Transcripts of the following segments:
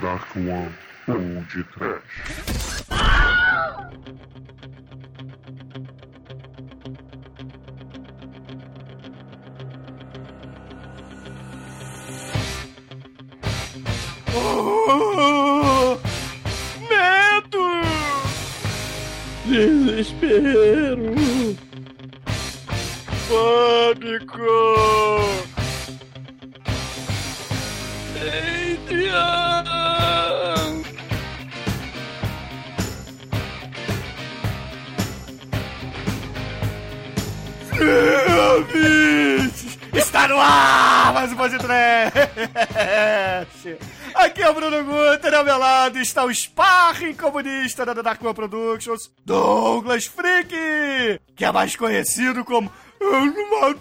Dark One ou de Trash. Oh! Desespero! Pânico! Está no ar mais um podcast! Aqui é o Bruno Guter, ao meu lado está o sparring comunista da Dark One Productions, Douglas Freak, que é mais conhecido como Animador!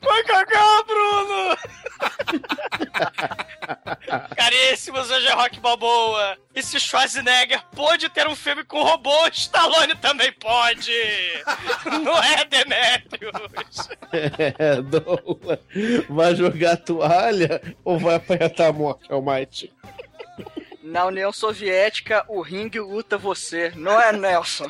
Vai cagar, Bruno! Caríssimos, hoje é Rock Balboa. E se Schwarzenegger pôde ter um filme com robô, Stallone também pode! Não é, Demetrius? É, Douglas, vai jogar toalha ou vai apanhar a morte, Almighty? Na União Soviética, o ringue luta você, não é Nelson?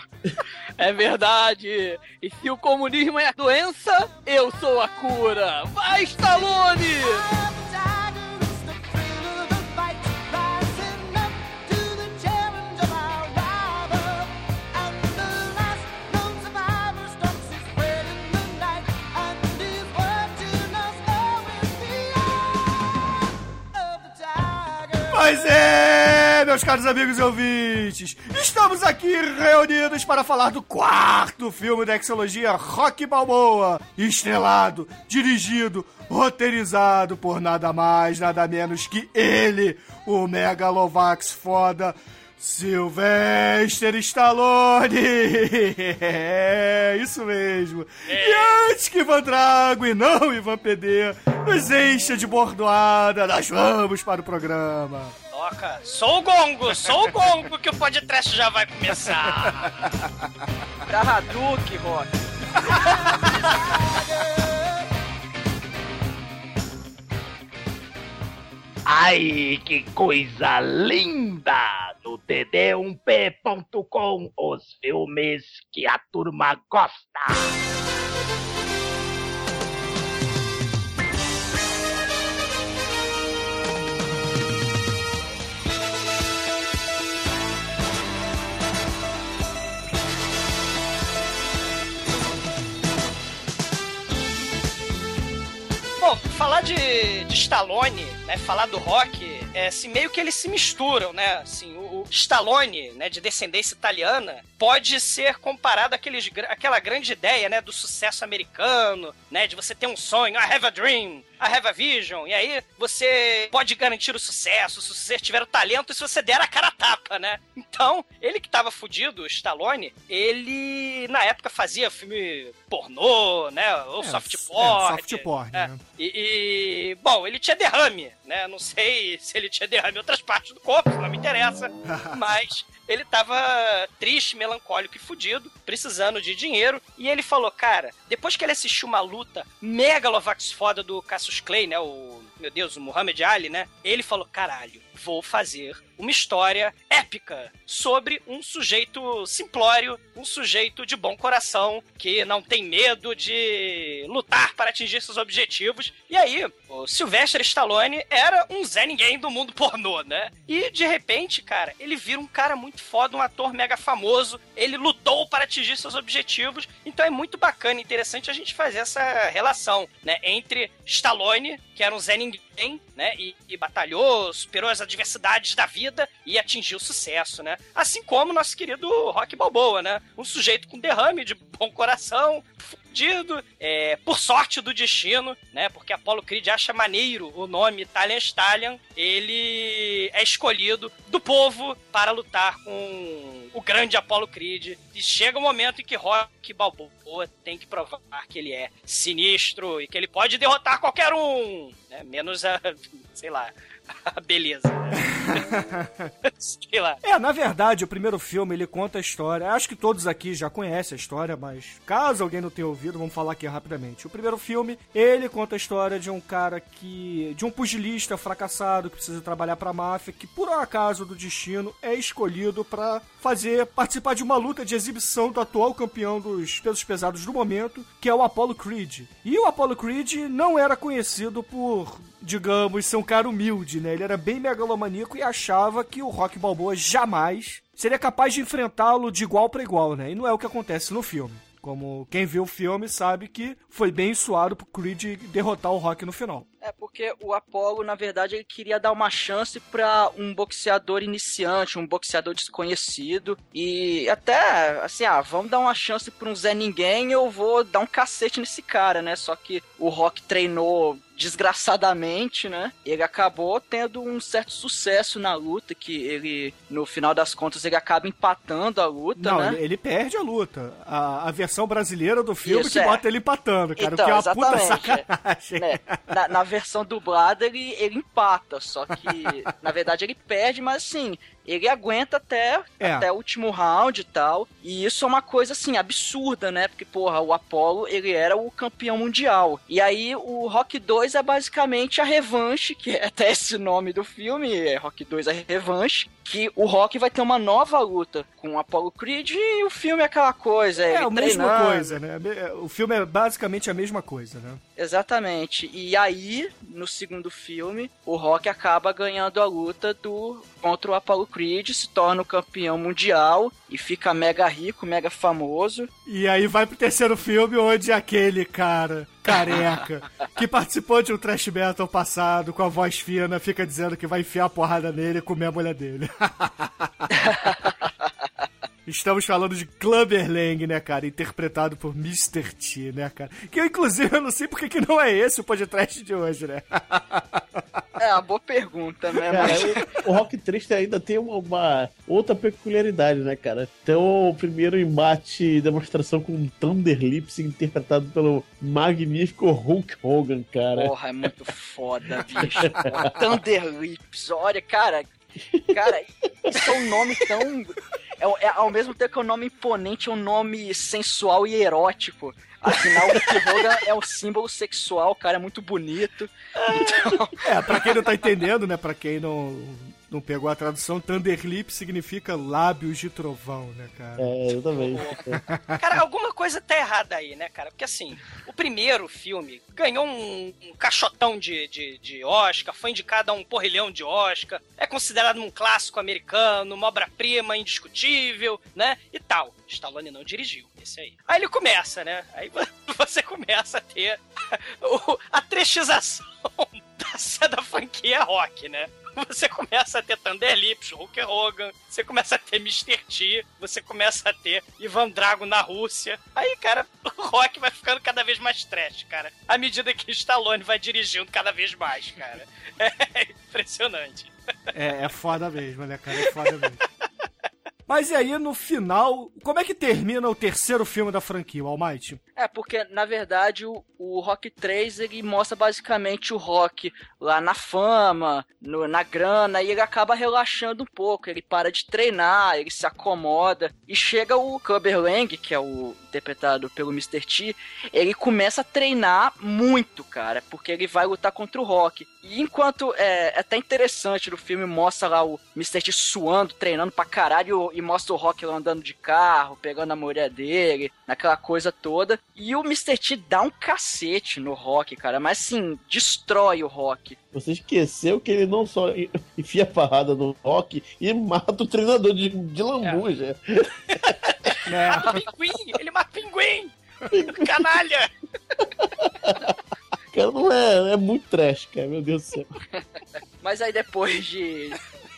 É verdade! E se o comunismo é a doença, eu sou a cura! Vai, Stallone! Pois é, meus caros amigos e ouvintes, estamos aqui reunidos para falar do quarto filme da Exologia Rock Balboa, estrelado, dirigido, roteirizado por nada mais, nada menos que ele, o Megalovax foda, Sylvester Stallone! É, isso mesmo. E antes que Ivan Drago e não Ivan PD nos encha de bordoada, nós vamos para o programa. Toca, sou o gongo, sou o gongo que o podcast já vai começar. Da Hadouken, Rock. Ai, que coisa linda! No td1p.com, os filmes que a turma gosta. Falar de, de Stallone, né, falar do rock, é assim, meio que eles se misturam, né? Assim, o, o Stallone, né, de descendência italiana, pode ser comparado àqueles, àquela grande ideia, né, do sucesso americano, né, de você ter um sonho, I have a dream, I have a vision, e aí você pode garantir o sucesso se você tiver o talento e se você der a cara a tapa, né? Então, ele que tava fudido, o Stallone, ele na época fazia filme pornô, né, ou É, soft é, porn. soft porn, é. né? E, e, bom, ele tinha derrame, né? Não sei se ele tinha derrame em outras partes do corpo, não me interessa. mas ele tava triste, melancólico e fudido, precisando de dinheiro. E ele falou, cara, depois que ele assistiu uma luta megalovax foda do Cassius Clay, né? O, meu Deus, o Muhammad Ali, né? Ele falou, caralho, vou fazer uma história épica sobre um sujeito simplório, um sujeito de bom coração, que não tem medo de lutar para atingir seus objetivos. E aí, o Sylvester Stallone era um Zé Ninguém do mundo pornô, né? E de repente, cara, ele vira um cara muito foda, um ator mega famoso. Ele lutou para atingir seus objetivos. Então é muito bacana interessante a gente fazer essa relação, né? Entre Stallone, que era um Zé Ninguém, né? E, e batalhou, superou as adversidades da vida e atingiu sucesso, né? Assim como nosso querido Rock Balboa, né? Um sujeito com derrame de bom coração, fudido, é, por sorte do destino, né? Porque Apollo Creed acha maneiro o nome Italian Stallion. Ele é escolhido do povo para lutar com o grande Apollo Creed. E chega o momento em que Rock Balboa tem que provar que ele é sinistro e que ele pode derrotar qualquer um, né? Menos a, sei lá, beleza. Sei lá. É, na verdade, o primeiro filme ele conta a história. Acho que todos aqui já conhecem a história, mas caso alguém não tenha ouvido, vamos falar aqui rapidamente. O primeiro filme, ele conta a história de um cara que. de um pugilista fracassado que precisa trabalhar pra máfia, que por um acaso do destino é escolhido pra fazer. participar de uma luta de exibição do atual campeão dos pesos pesados do momento, que é o Apollo Creed. E o Apollo Creed não era conhecido por digamos, ser um cara humilde, né? Ele era bem megalomaníaco e achava que o Rock Balboa jamais seria capaz de enfrentá-lo de igual para igual, né? E não é o que acontece no filme. Como quem viu o filme sabe que foi bem suado pro Creed derrotar o Rock no final. É porque o Apollo, na verdade, ele queria dar uma chance para um boxeador iniciante, um boxeador desconhecido. E até, assim, ah, vamos dar uma chance pra um Zé Ninguém, eu vou dar um cacete nesse cara, né? Só que o Rock treinou desgraçadamente, né? Ele acabou tendo um certo sucesso na luta, que ele, no final das contas, ele acaba empatando a luta, Não, né? ele, ele perde a luta. A, a versão brasileira do filme Isso, que é. bota ele empatando, cara. Então, que é uma puta exatamente, é. sacanagem. né? Na, na versão dublada ele, ele empata, só que na verdade ele perde, mas assim, ele aguenta até, É. até o último round e tal. E isso é uma coisa assim, absurda, né? Porque, porra, o Apollo ele era o campeão mundial. E aí o Rock 2 é basicamente a revanche, que é até esse nome do filme, é Rock 2 a revanche. Que o Rock vai ter uma nova luta com o Apollo Creed e o filme é aquela coisa. É a mesma coisa, né? O filme é basicamente a mesma coisa, né? Exatamente. E aí, no segundo filme, o Rock acaba ganhando a luta do contra o Apollo Creed, se torna o campeão mundial e fica mega rico, mega famoso. E aí vai pro terceiro filme onde aquele cara careca que participou de um trash metal passado com a voz fina fica dizendo que vai enfiar a porrada nele e comer a mulher dele. Estamos falando de Clubber Lang, né, cara? Interpretado por Mr. T, né, cara? Que eu, inclusive, eu não sei porque que não é esse o podcast de hoje, né? É uma boa pergunta, né? Cara, Mas- o, Rock 3 ainda tem uma, uma outra peculiaridade, né, cara? Então, o primeiro embate demonstração com Thunder Lips interpretado pelo magnífico Hulk Hogan, cara. Porra, é muito foda, bicho. Porra, Thunder Lips, olha, cara. Cara, isso é um nome tão. É, é- ao mesmo tempo que é um nome imponente, é um nome sensual e erótico. Afinal, o Hogan é um símbolo sexual, cara, é muito bonito. Então, É, pra quem não tá entendendo, né? Pra quem não, não pegou a tradução, Thunderlip significa lábios de trovão, né, cara? É, exatamente. Cara, alguma coisa tá errada aí, né, cara? Porque assim, o primeiro filme ganhou um, um caixotão de, de, de Oscar, foi indicado a um porrilhão de Oscar, é considerado um clássico americano, uma obra-prima indiscutível, né? E tal. Stallone não dirigiu, esse aí. Aí ele começa, né? Aí você começa a ter a trechização da, da franquia rock, né? Você começa a ter Thunder Lips, Hulk Hogan, você começa a ter Mr. T, você começa a ter Ivan Drago na Rússia. Aí, cara, o rock vai ficando cada vez mais trash, cara. À medida que o Stallone vai dirigindo cada vez mais, cara. É impressionante. É, é foda mesmo, né, cara? É foda mesmo. Mas e aí, no final, como é que termina o terceiro filme da franquia, o Almighty? É, porque na verdade o, o Rock 3 ele mostra basicamente o Rock lá na fama, no- na grana, e ele acaba relaxando um pouco. Ele para de treinar, ele se acomoda. E chega o Clubber Lang, que é o interpretado pelo Mr. T, ele começa a treinar muito, cara, porque ele vai lutar contra o Rock. E enquanto é, é até interessante no filme, mostra lá o Mr. T suando, treinando pra caralho, e mostra o Rock lá andando de carro, pegando a mulher dele, naquela coisa toda. E o Mr. T dá um cacete no Rock, cara, mas assim, destrói o Rock. Você esqueceu que ele não só enfia a parrada no Rock e mata o treinador de, de lambuja. É, Ah, pinguim! Ele mata pinguim! Canalha! Cara, não é, é muito trash, cara, meu Deus do céu. Mas aí depois de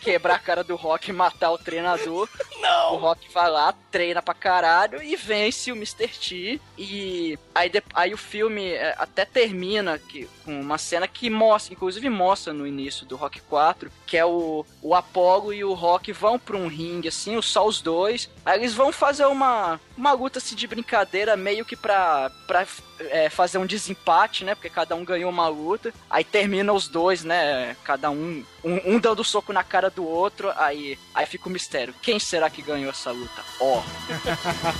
quebrar a cara do Rock e matar o treinador, não! O Rock vai lá, treina pra caralho e vence o Mr. T. E aí, aí o filme é, até termina que, com uma cena que mostra, inclusive mostra no início do Rock 4, que é o, o Apollo e o Rock vão pra um ringue, assim, só os dois. Aí eles vão fazer uma, uma luta assim, de brincadeira, meio que pra, pra é, fazer um desempate, né? Porque cada um ganhou uma luta. Aí termina os dois, né? Cada um, um, um dando soco na cara do outro. Aí, aí fica o mistério. Quem será que ganhou essa luta? Ó.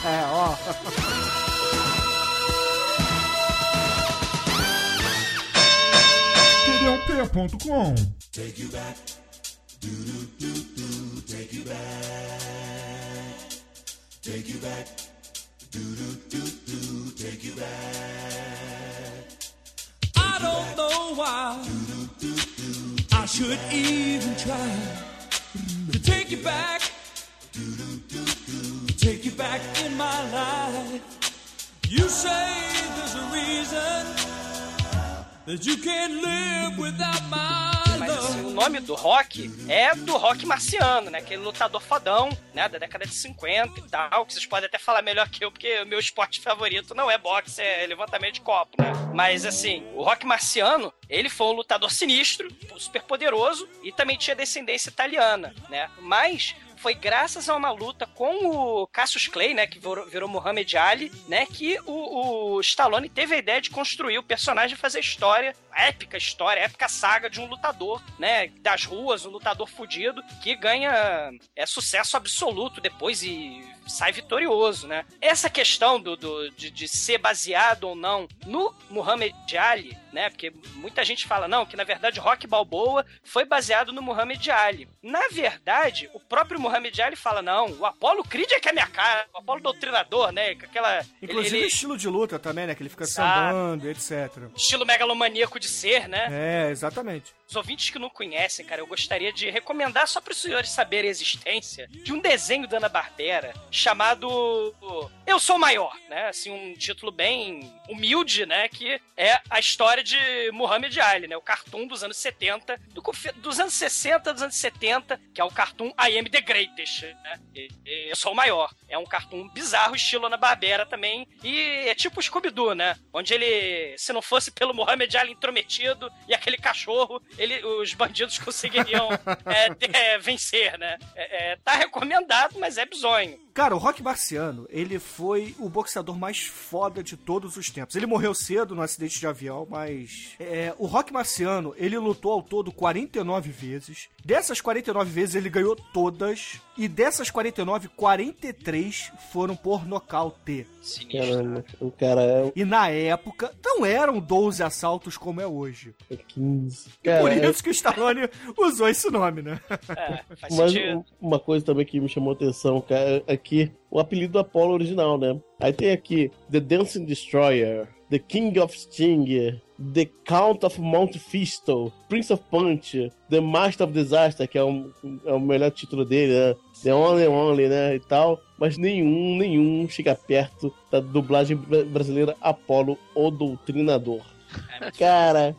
É, ó. TDUP.com I don't know why I should even try to take you back, take you back in my life. You say there's a reason that you can't live without my Mas assim, o nome do rock é do rock marciano, né? Aquele lutador fodão, né? Da década de 50 e tal. Que vocês podem até falar melhor que eu, porque o meu esporte favorito não é boxe, é levantamento de copo, né? Mas assim, o rock marciano, ele foi um lutador sinistro, super poderoso e também tinha descendência italiana, né? Mas foi graças a uma luta com o Cassius Clay, né, que virou, virou Muhammad Ali, né, que o, o Stallone teve a ideia de construir o personagem e fazer história, épica história, épica saga de um lutador, né, das ruas, um lutador fudido, que ganha é, sucesso absoluto depois e sai vitorioso, né. Essa questão do, do de, de ser baseado ou não no Muhammad Ali, né, porque muita gente fala, não, que na verdade Rock Balboa foi baseado no Muhammad Ali. Na verdade, o próprio Muhammad Ali fala, não, o Apollo Creed é que é minha cara, o Apollo doutrinador, né, com aquela... ele- Inclusive ele- estilo de luta também, né? Que ele fica sambando, etc. estilo megalomaníaco de ser, né? É, exatamente. Os ouvintes que não conhecem, cara, eu gostaria de recomendar só para os senhores saberem a existência de um desenho da Ana-Barbera chamado Eu Sou Maior, né? Assim, um título bem humilde, né? Que é a história de Muhammad Ali, né? O cartoon dos anos 70, do dos anos 60, dos anos 70, que é o cartoon I Am The Greatest, né? E- e Eu Sou o Maior. É um cartoon bizarro, estilo Ana-Barbera também, e é tipo o Scooby-Doo, né? Onde ele, se não fosse pelo Muhammad Ali intrometido e aquele cachorro, ele, os bandidos conseguiriam é, é, vencer, né? É, é, tá recomendado, mas é bizonho. Cara, o Rock Marciano, ele foi o boxeador mais foda de todos os tempos. Ele morreu cedo no acidente de avião, mas. é, o Rock Marciano, ele lutou ao todo 49 vezes. Dessas 49 vezes, ele ganhou todas. E dessas 49, 43 foram por nocaute. Caramba, o cara é E na época, não eram 12 assaltos como é hoje. o 15. E por Cara, é- isso que o Stallone usou esse nome, né? É, faz Mas sentido. um- uma coisa também que me chamou a atenção, cara, é que o apelido do Apollo original, né? Aí tem aqui The Dancing Destroyer, The King of Sting, The Count of Monte Fisto, Prince of Punch, The Master of Disaster, que é, um, é o melhor título dele, né? The Only Only, né? E tal. Mas nenhum, nenhum chega perto da dublagem bra- brasileira Apollo, o Doutrinador. Cara,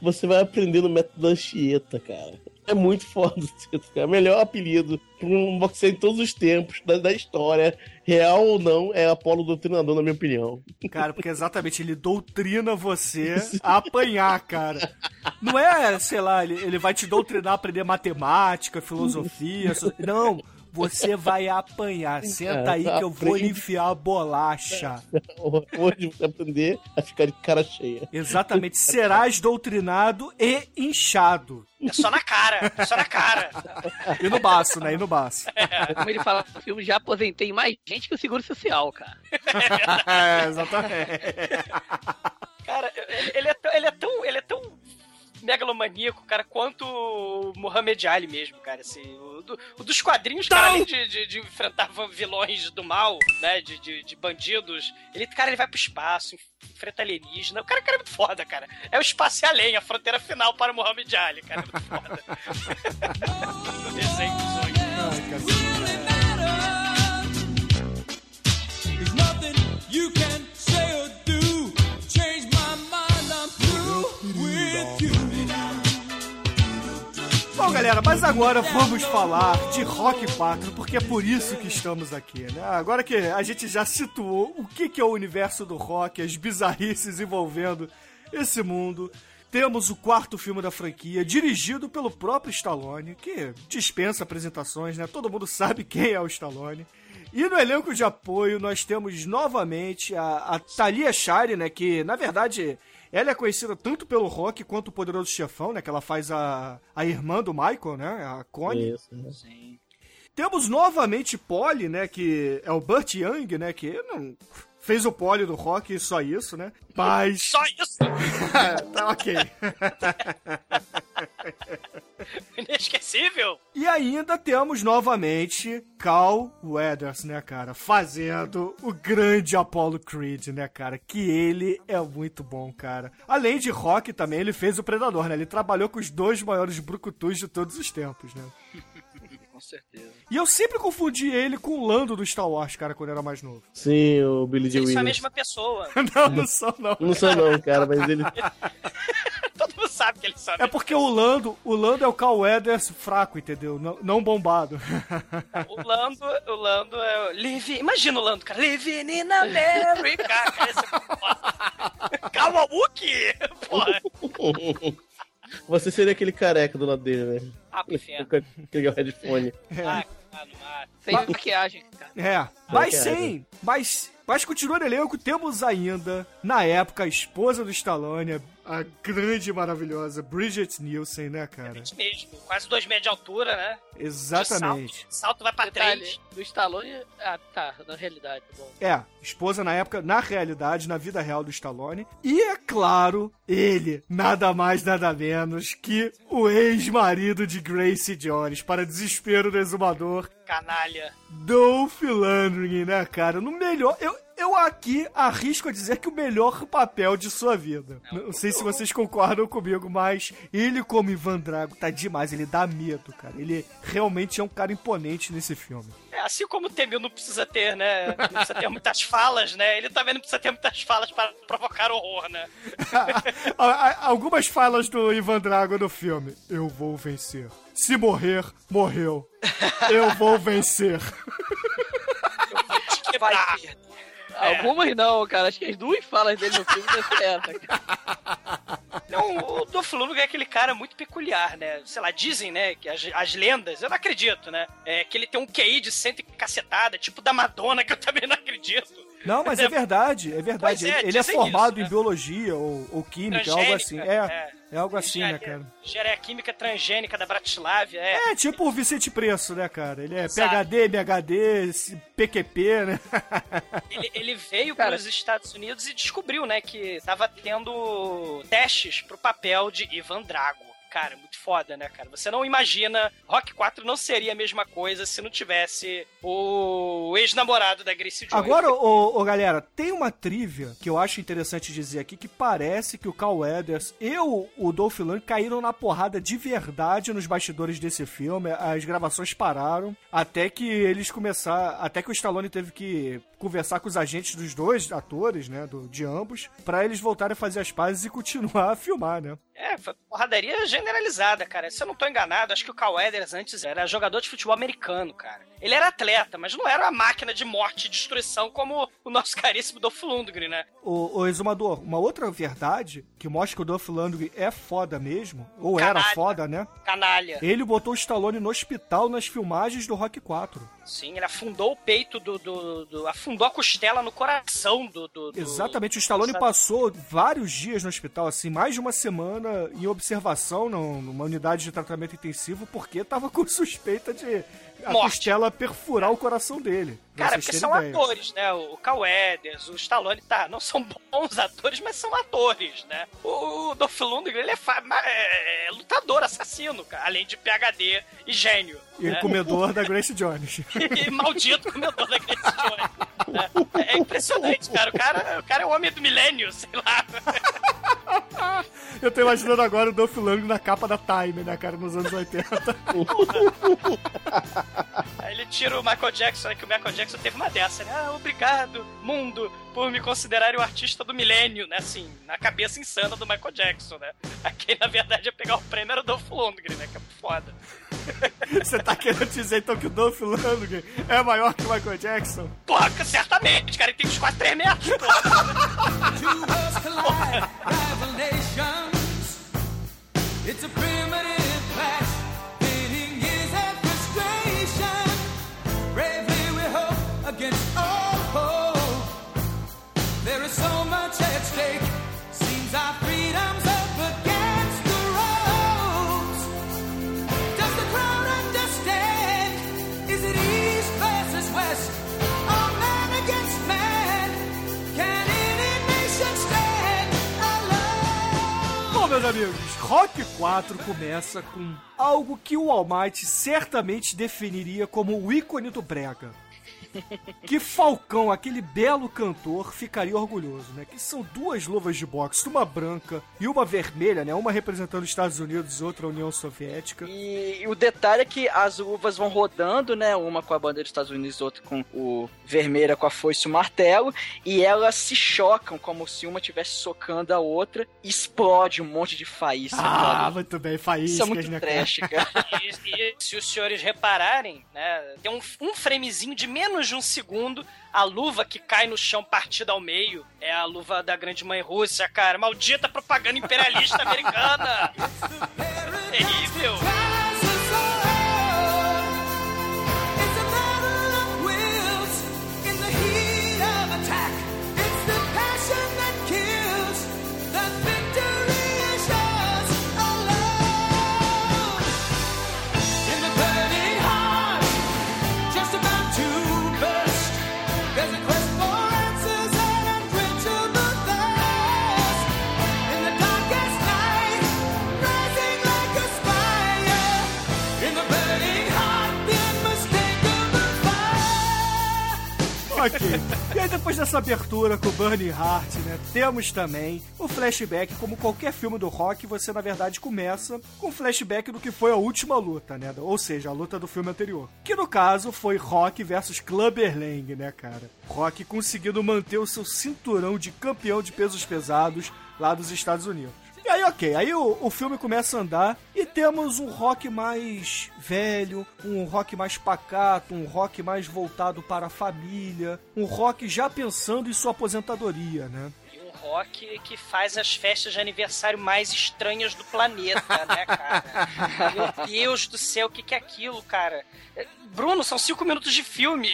você vai aprender no método Anchieta, cara. É muito foda título, cara. Melhor apelido pra um boxeador em todos os tempos da, da história, real ou não, é Apolo Doutrinador, na minha opinião. Cara, porque exatamente ele doutrina você a apanhar, cara. Não é, sei lá, ele, ele vai te doutrinar a aprender matemática, filosofia. so- Não, você vai apanhar. Senta aí que eu vou enfiar a bolacha. Hoje você aprender a ficar de cara cheia. Exatamente. Serás doutrinado e inchado. É só na cara, é só na cara. E no baço, né? E no baço. Como ele fala no filme, já aposentei mais gente que o Seguro Social, cara. É, exatamente. Cara, ele, ele é, tão- ele é tão. Ele é tão megalomaníaco, cara, quanto o Muhammad Ali mesmo, cara. Assim, o, do- o dos quadrinhos, cara, além de, de- de enfrentar vilões do mal, né? De, de, de bandidos, ele, cara, ele vai pro espaço, enfrenta alienígena. O cara, cara é muito foda, cara. É o espaço e além, a fronteira final para o Muhammad Ali, cara. É muito foda. Desenho. Ai, cacete. You can galera, mas agora vamos falar de Rock 4, porque é por isso que estamos aqui, né? Agora que a gente já situou o que é o universo do rock, as bizarrices envolvendo esse mundo, temos o quarto filme da franquia, dirigido pelo próprio Stallone, que dispensa apresentações, né? Todo mundo sabe quem é o Stallone. E no elenco de apoio nós temos novamente a, a Thalia Shire, né? Que na verdade ela é conhecida tanto pelo rock quanto o Poderoso Chefão, né? Que ela faz a, a irmã do Michael, né? A Connie. Isso, né? Sim. Temos novamente Polly, né? Que é o Burt Young, né? Que não fez o Polly do rock e só isso, né? Mas. Só isso! tá ok. Inesquecível! E ainda temos novamente Cal Weathers, né, cara? Fazendo o grande Apollo Creed, né, cara? Que ele é muito bom, cara. Além de rock também, ele fez o Predador, né? Ele trabalhou com os dois maiores brucutus de todos os tempos, né? Com certeza. E eu sempre confundi ele com o Lando do Star Wars, cara, quando eu era mais novo. Sim, o Billy Dee Eles são a Williams. mesma pessoa. não, não sou, não. Não sou não, cara, mas ele... Todo mundo sabe que eles são a É porque o Lando, o Lando é o Cal Weathers fraco, entendeu? Não, não bombado. O Lando, o Lando é o Live, imagina o Lando, cara, Living in America, cara, esse é. Kawauki, porra, Você seria aquele careca do lado dele, né? ah, pro inferno. Com aquele headphone. Ah, ah, ah. Sem maquiagem, cara. É, mas que é, sim, mas, mas continuando no elenco, temos ainda, na época, a esposa do Stallone, a grande e maravilhosa Bridget Nielsen, né, cara? Isso mesmo, quase dois metros de altura, né? De Exatamente. salto, salto vai pra Detalhe, três. do Stallone... Ah, tá, na realidade, tá bom. É, esposa na época, na realidade, na vida real do Stallone. E é claro, ele, nada mais, nada menos que o ex-marido de Gracie Jones, para desespero do exumador, Canalha. Dolph Lundgren, né, cara? No melhor. Eu, eu aqui arrisco a dizer que o melhor papel de sua vida. Não sei se vocês concordam comigo, mas ele, como Ivan Drago, tá demais. Ele dá medo, cara. Ele realmente é um cara imponente nesse filme. É, assim como o Temil não precisa ter, né? Não precisa ter muitas falas, né? Ele também não precisa ter muitas falas para provocar horror, né? Algumas falas do Ivan Drago no filme. Eu vou vencer. Se morrer, morreu. Eu vou vencer. Vai Quebrar. perder. Algumas não, cara. Acho que as duas falas dele no filme essa, cara. Não, o Dolph Lundgren é aquele cara muito peculiar, né? Sei lá, dizem, né, que as, as lendas, eu não acredito, né? É que ele tem um QI de cento e cacetada, tipo da Madonna, que eu também não acredito. Não, mas é verdade, é verdade. Pois é, ele, ele é formado isso, né? em biologia ou, ou química, algo assim. É, é. algo assim, né, cara? Engenharia química transgênica da Bratislava, é. É tipo o Vicente Preço, né, cara? Ele é Exato. PHD, MHD, PQP, né? Ele, ele veio Cara. para os Estados Unidos e descobriu, né, que tava tendo testes pro papel de Ivan Drago. Cara, muito foda, né, cara? Você não imagina, Rock 4 não seria a mesma coisa se não tivesse o ex-namorado da Gracie Jones. Agora, ô, ô, galera, tem uma trivia que eu acho interessante dizer aqui, que parece que o Carl Weathers e o, o Dolph Lundgren caíram na porrada de verdade nos bastidores desse filme. As gravações pararam até que eles começaram, até que o Stallone teve que conversar com os agentes dos dois atores, né, do, de ambos, pra eles voltarem a fazer as pazes e continuar a filmar, né? É, foi porradaria generalizada, cara. Se eu não tô enganado, acho que o Cal Weathers antes era jogador de futebol americano, cara. Ele era atleta, mas não era uma máquina de morte e destruição como o nosso caríssimo Dolph Lundgren, né? O, o Exumador, uma outra verdade que mostra que o Dolph Lundgren é foda mesmo, ou era Canalha. foda, né? Canalha. Ele botou o Stallone no hospital nas filmagens do Rock 4. Sim, ele afundou o peito do. do, do- afundou a costela no coração do. do, do- Exatamente, o Stallone Sabe? passou vários dias no hospital, assim, mais de uma semana em observação num- numa unidade de tratamento intensivo, porque tava com suspeita de Morte. costela perfurar o coração dele. Cara, porque são ideia. atores, né? O Cal Weathers, o Stallone, tá, não são bons atores, mas são atores, né? O, o Dolph Lundgren, ele é, é- é lutador, assassino, cara, além de PHD e gênio. E né? comedor da Grace Jones. e maldito comedor da Grace Jones. né? É impressionante, cara. O cara, o cara é o homem do milênio, sei lá. Eu tô imaginando agora o Dolph Lundgren na capa da Time, né, cara, nos anos 80. Aí ele tira o Michael Jackson, né, que o Michael Jackson teve uma dessa, né? Ah, obrigado, mundo, por me considerarem o artista do milênio, né? Assim, na cabeça insana do Michael Jackson, né? Aqui, na verdade, ia pegar o prêmio era o Dolph Lundgren, né? Que é foda. Você tá querendo dizer então que o Dolph Lundgren é maior que o Michael Jackson? Porra, certamente, cara, ele tem uns quase 3 metros, porra. It's a primitive meus amigos, Rock 4 começa com algo que o Almighty certamente definiria como o ícone do brega. Que Falcão, aquele belo cantor, ficaria orgulhoso, né? Que são duas luvas de boxe, uma branca e uma vermelha, né? Uma representando os Estados Unidos outra a União Soviética. E, e o detalhe é que as uvas vão rodando, né? Uma com a bandeira dos Estados Unidos, outra com o vermelha com a foice e o martelo, e elas se chocam como se uma estivesse socando a outra, e explode um monte de faísca. Ah, cara. muito bem, Isso faíscas, é muito né, trash, cara. E, e se os senhores repararem, né? Tem um, um framezinho de menos de um segundo. A luva que cai no chão partida ao meio é a luva da grande mãe Rússia, cara. Maldita propaganda imperialista americana. Terrível. Rises depois dessa abertura com o Burning Heart, né? Temos também o flashback, como qualquer filme do rock, você na verdade começa com flashback do que foi a última luta, né? Ou seja, a luta do filme anterior. Que no caso foi Rock versus Clubber Lang, né, cara? Rock conseguindo manter o seu cinturão de campeão de pesos pesados lá dos Estados Unidos. E aí, ok, aí o, o filme começa a andar e temos um rock mais velho, um rock mais pacato, um rock mais voltado para a família, um rock já pensando em sua aposentadoria, né? E um rock que faz as festas de aniversário mais estranhas do planeta, né, cara? Meu Deus do céu, o que, que é aquilo, cara? Bruno, são cinco minutos de filme.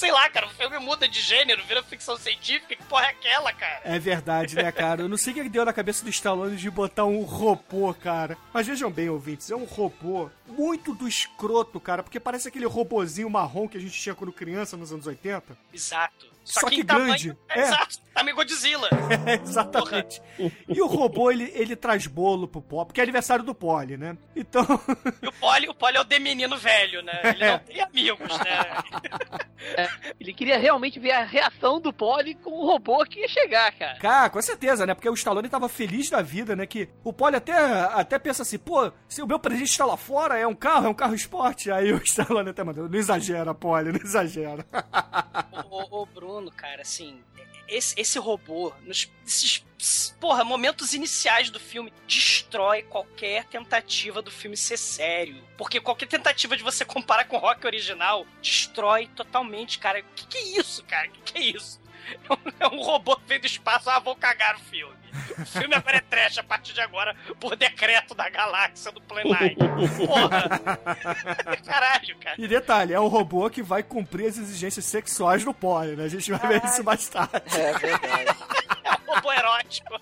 Sei lá, cara, o filme muda de gênero, vira ficção científica. Que porra é aquela, cara? É verdade, né, cara? Eu não sei o que deu na cabeça do Stallone de botar um robô, cara. Mas vejam bem, ouvintes, é um robô muito do escroto, cara, porque parece aquele robozinho marrom que a gente tinha quando criança nos anos 80. Exato. Só que em tamanho- grande. É, É. Exato, tamanho Godzilla. É, exatamente. E o robô, ele, ele traz bolo pro Pop, porque é aniversário do Poli, né? Então, E o Polly, o é o de menino velho, né? Ele É. não tem amigos, né? Ele queria realmente ver a reação do Polly com o robô que ia chegar, cara. cara, com certeza, né? Porque o Stallone tava feliz da vida, né? Que o Poli até, até pensa assim, pô, se o meu presente tá lá fora, é um carro, é um carro esporte. Aí o Stallone até mandou, não exagera, Poli, não exagera. ô, ô, ô, Bruno, cara, assim, esse, esse robô, nos, esses, porra, momentos iniciais do filme, destrói qualquer tentativa do filme ser sério. Porque qualquer tentativa de você comparar com o rock original, destrói totalmente, cara. Que, que é isso, cara? Que, que é isso? É um robô que veio do espaço, ah, vou cagar o filme. O filme agora é trash a partir de agora, por decreto da galáxia do Plan 9. Porra! Caralho, cara. E detalhe, é o robô que vai cumprir as exigências sexuais do Poli, né? A gente vai ver isso mais tarde. É verdade. É um robô erótico.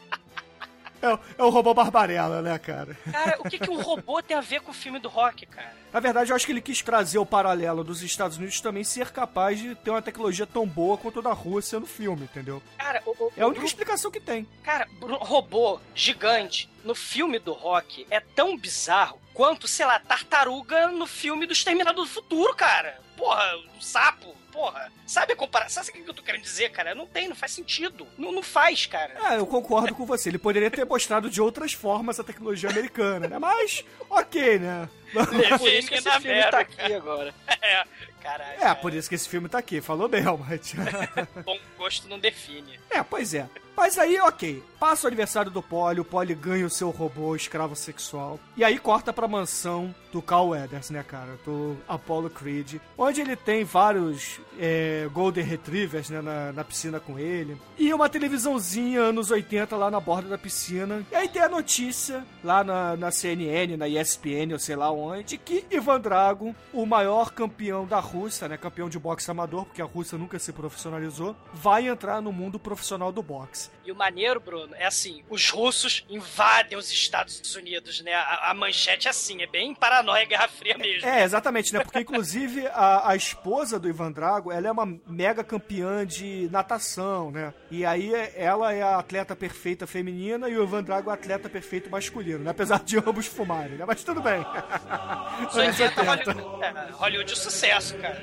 É, o- é o robô Barbarella, né, cara? Cara, o que, que um robô tem a ver com o filme do rock, cara? Na verdade, eu acho que ele quis trazer o paralelo dos Estados Unidos também ser capaz de ter uma tecnologia tão boa quanto a da Rússia no filme, entendeu? Cara, o, o- É a única explicação que tem. cara, robô gigante no filme do rock é tão bizarro quanto, sei lá, tartaruga no filme do Exterminador do Futuro, cara. Porra, um sapo. Porra. Sabe a comparação? Sabe o que eu tô querendo dizer, cara? Não tem, não faz sentido. Não, não faz, cara. É, eu concordo com você. Ele poderia ter mostrado de outras formas a tecnologia americana, né? Mas, ok, né? É por isso que esse na filme merda, tá aqui agora. É, caralho. É, por isso que esse filme tá aqui. Falou bem, Almighty. Bom gosto não define. É, pois é. Mas aí, ok. Passa o aniversário do Polly, o Polly ganha o seu robô escravo sexual. E aí corta pra mansão do Carl Weathers, né, cara? Do Apollo Creed. Onde ele tem vários é, Golden Retrievers, né, na, na piscina com ele. E uma televisãozinha anos 80 lá na borda da piscina. E aí tem a notícia lá na, na CNN, na ESPN, ou sei lá onde, que Ivan Drago, o maior campeão da Rússia, né, campeão de boxe amador, porque a Rússia nunca se profissionalizou, vai entrar no mundo profissional do boxe. E o maneiro, Bruno, é assim: os russos invadem os Estados Unidos, né? A, a manchete é assim, é bem paranoia Guerra Fria mesmo. É, exatamente, né? Porque, inclusive, a, a esposa do Ivan Drago, ela é uma mega campeã de natação, né? E aí, ela é a atleta perfeita feminina e o Ivan Drago é o atleta perfeito masculino, né? Apesar de ambos fumarem, né? Mas tudo bem. Isso Anos é 80. Hollywood, é, Hollywood sucesso, cara.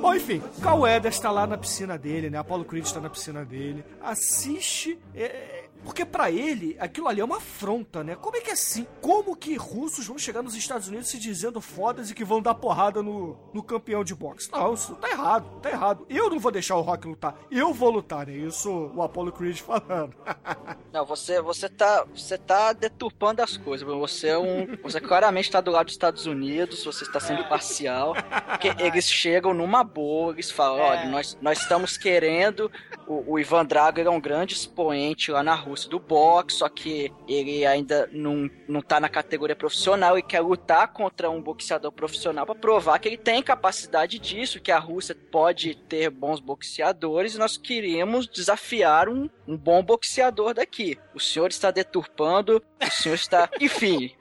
Bom, enfim, Carl Weathers tá lá na piscina dele, né? Apollo Creed tá na piscina dele. Assiste. é, porque pra ele, aquilo ali é uma afronta, né? Como é que é assim? Como que russos vão chegar nos Estados Unidos se dizendo fodas e que vão dar porrada no, no campeão de boxe? Não, isso tá errado, tá errado. Eu não vou deixar o Rock lutar. Eu vou lutar, né? Isso o Apollo Creed falando. Não, você, você, tá, você tá deturpando as coisas. Você é um. Você claramente tá do lado dos Estados Unidos, você está sendo parcial. Porque eles chegam numa boa, eles falam, olha, nós, nós estamos querendo. O, o Ivan Drago é um grande expoente lá na Rússia do boxe, só que ele ainda não, não tá na categoria profissional e quer lutar contra um boxeador profissional para provar que ele tem capacidade disso, que a Rússia pode ter bons boxeadores e nós queríamos desafiar um, um bom boxeador daqui. O senhor está deturpando, o senhor está. Enfim.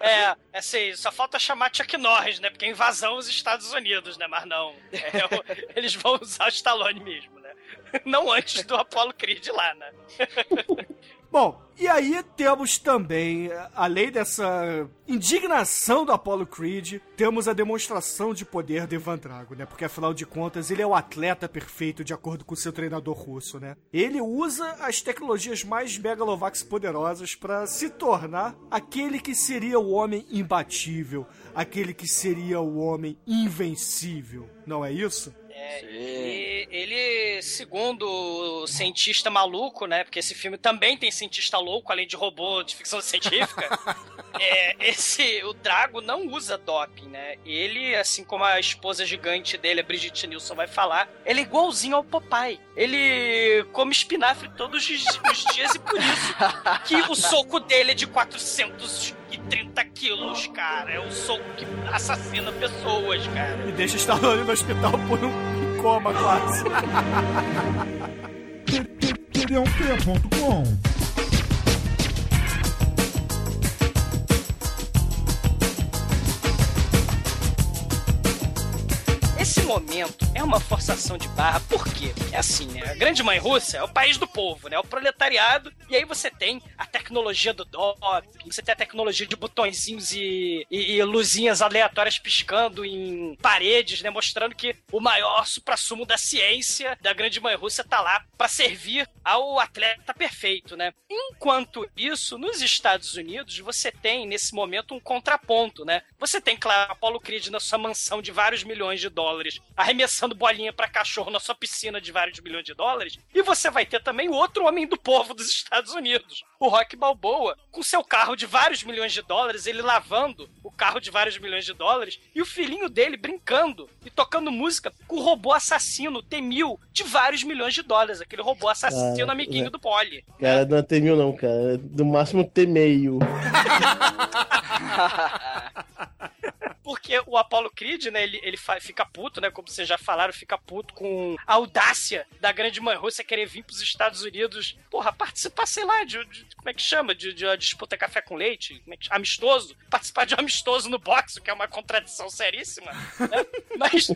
É, assim, só falta chamar Chuck Norris, né? Porque é invasão aos Estados Unidos, né? Mas não. É, eles vão usar o Stallone mesmo? Não antes do Apollo Creed lá, né? Bom, e aí temos também, além dessa indignação do Apollo Creed, temos a demonstração de poder do Ivan Drago, né? Porque afinal de contas, ele é o atleta perfeito de acordo com seu treinador russo, né? Ele usa as tecnologias mais megalovax poderosas para se tornar aquele que seria o homem imbatível, aquele que seria o homem invencível. Não é isso? É, e ele, segundo o cientista maluco, né? Porque esse filme também tem cientista louco, além de robô de ficção científica. é, esse, o Drago não usa doping, né? Ele, assim como a esposa gigante dele, a Brigitte Nielsen, vai falar, ele é igualzinho ao Popeye. Ele come espinafre todos os, os dias e por isso que o soco dele é de 430 quilos, cara. É um soco que assassina pessoas, cara. E deixa Stallone no hospital por um coma quase. Momento é uma forçação de barra, por quê? É assim, né? A grande mãe Rússia é o país do povo, né? O proletariado. E aí você tem a tecnologia do doping, você tem a tecnologia de botõezinhos e, e, e luzinhas aleatórias piscando em paredes, né? Mostrando que o maior suprassumo da ciência da grande mãe Rússia tá lá para servir ao atleta perfeito, né? Enquanto isso, nos Estados Unidos, você tem nesse momento um contraponto, né? Você tem, claro, Apollo Creed na sua mansão de vários milhões de dólares, arremessando bolinha pra cachorro na sua piscina de vários milhões de dólares, e você vai ter também o outro homem do povo dos Estados Unidos, o Rock Balboa, com seu carro de vários milhões de dólares, ele lavando o carro de vários milhões de dólares, e o filhinho dele brincando e tocando música com o robô assassino T-1000 de vários milhões de dólares, aquele robô assassino Cara, amiguinho né? do Poli. Cara, não é T1000 não, cara. No máximo T meio. porque o Apollo Creed, né, ele, ele fica puto, né, como vocês já falaram, fica puto com a audácia da grande mãe Rússia querer vir pros Estados Unidos, porra, participar, sei lá, de, de- como é que chama, de, de uma disputa café com leite, é que, amistoso, participar de um amistoso no boxe, que é uma contradição seríssima, né? Mas,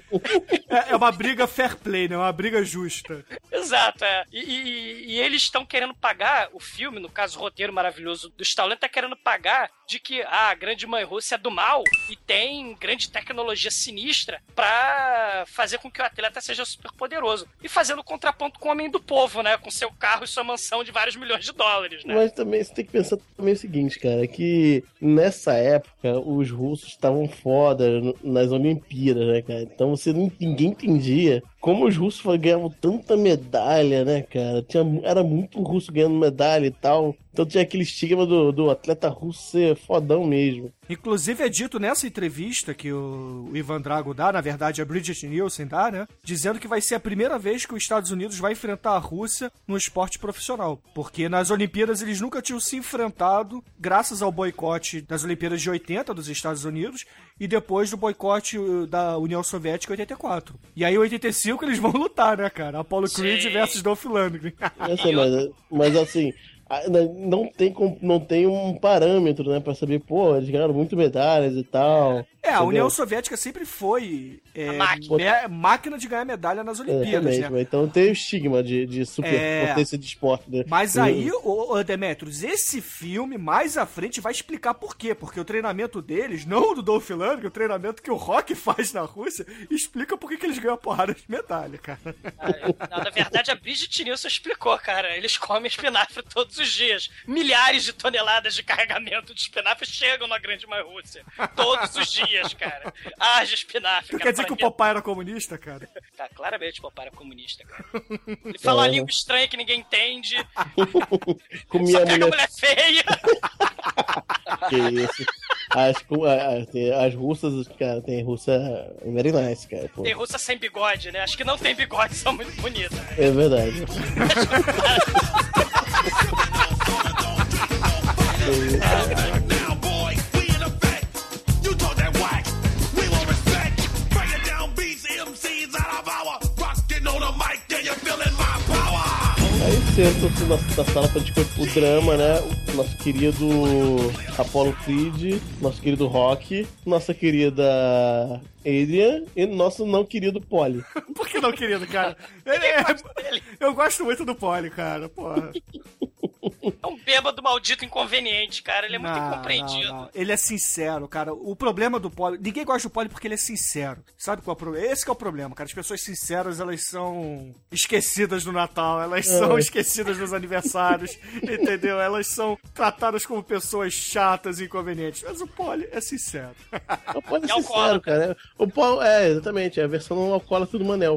É, é uma briga fair play, né? Uma briga justa. Exato, é. E, e- e eles estão querendo pagar o filme, no caso, o roteiro maravilhoso do Stallone, tá querendo pagar de que a grande mãe Rússia é do mal e tem grande tecnologia sinistra pra fazer com que o atleta seja super poderoso. E fazendo contraponto com o homem do povo, né? Com seu carro e sua mansão de vários milhões de dólares, né? Mas também você tem que pensar também o seguinte, cara, que nessa época os russos estavam foda nas Olimpíadas, né, cara? Então você ninguém entendia como os russos ganhavam tanta medalha, né, cara? Tinha, era muito russo ganhando medalha e tal. Então tinha aquele estigma do, do atleta russo ser fodão mesmo. Inclusive é dito nessa entrevista que o Ivan Drago dá, na verdade a Bridget Nielsen dá, né? Dizendo que vai ser a primeira vez que os Estados Unidos vai enfrentar a Rússia no esporte profissional. Porque nas Olimpíadas eles nunca tinham se enfrentado, graças ao boicote das Olimpíadas de 80 dos Estados Unidos e depois do boicote uh, da União Soviética em 84. E aí em 85 eles vão lutar, né, cara? Apollo Creed versus Dolph Lundgren. Eu sei, mas, mas assim, não tem, não tem um parâmetro, né, pra saber, pô, eles ganharam muito medalhas e tal. É, a? União Soviética sempre foi é, A máquina. máquina de ganhar medalha nas Olimpíadas, Exatamente, né? então tem o estigma de, de superpotência de esporte, né? Mas aí, ô, ô, Demetrius, esse filme, mais à frente, vai explicar por quê. Porque o treinamento deles, não o do Dolph Lundgren, o treinamento que o Rock faz na Rússia, explica por que que eles ganham a porrada de medalha, cara. Não, na verdade, a Bridget Nielsen explicou, cara. Eles comem espinafre todos os dias. Milhares de toneladas de carregamento de espinafre chegam na Grande Mãe Rússia. Todos os dias, cara. Haja espinafre, Tu cara. quer dizer que o Popeye era comunista, cara? Tá, claramente o papai era comunista, cara. Ele fala uma É. língua estranha que ninguém entende. Comia Só pega mulher mulher feia. que isso. As, as russas, cara, tem russa very nice, cara. pô. Tem russa sem bigode, né? Acho que não tem bigode, são muito bonitas. É verdade. Aí senta assim na, na sala pra discutir o drama, né? O nosso querido Apollo Creed, nosso querido Rock, nossa querida Adrian e nosso não querido Polly. Por que não, querido, cara? Ele é- Eu gosto muito do Poli, cara, porra. É um bêbado maldito inconveniente, cara. Ele é muito Não, incompreendido. não, não. Ele é sincero, cara. O problema do Poli. Ninguém gosta do Poli porque ele é sincero. Sabe qual é o problema? Esse que é o problema, cara. As pessoas sinceras, elas são esquecidas no Natal, elas são esquecidas nos aniversários, entendeu? Elas são tratadas como pessoas chatas e inconvenientes. Mas o Poli é sincero. O Polly E é sincero, cara. O Paulo, é, exatamente, é a versão alcoólatra do Manel.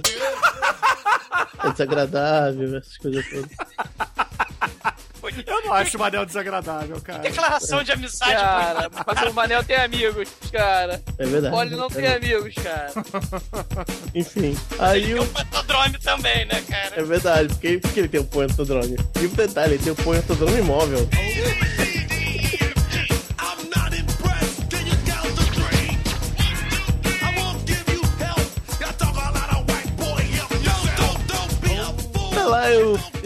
É desagradável, essas coisas todas. Eu não acho o Manel desagradável, cara. Declaração de amizade Cara, mas o Manel tem amigos, cara. É verdade. Olha, não tem amigos, cara. Enfim, aí Tem o. um patodrome também, né, cara? É verdade, porque, porque ele tem o poentodrome. E um detalhe, ele tem o poentodrome imóvel.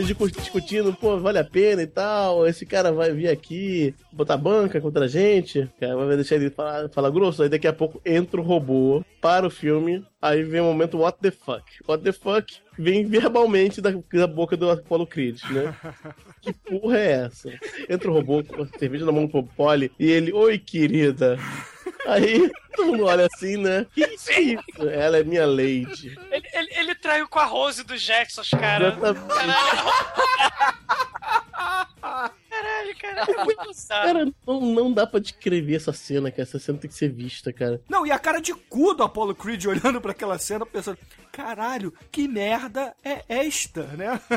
Discutindo, pô, vale a pena e tal. Esse cara vai vir aqui botar banca contra a gente. Cara, vai deixar ele falar, falar grosso. Aí daqui a pouco entra o robô para o filme. Aí vem o momento What the fuck? What the fuck? Vem verbalmente da, da boca do Apollo Creed, né? Que porra é essa? Entra o robô com a cerveja na mão do Polly e ele, oi querida. Aí todo mundo olha assim, né? Que isso? isso? Ela é minha lady. Ele, ele, ele traiu com a Rose dos Jacksons, cara. Exatamente. Caralho, cara. É muito bizarro. Cara, não, não dá pra descrever essa cena, cara. Essa cena tem que ser vista, cara. Não, e a cara de cu do Apollo Creed olhando pra aquela cena, pensando: caralho, que merda é esta, né?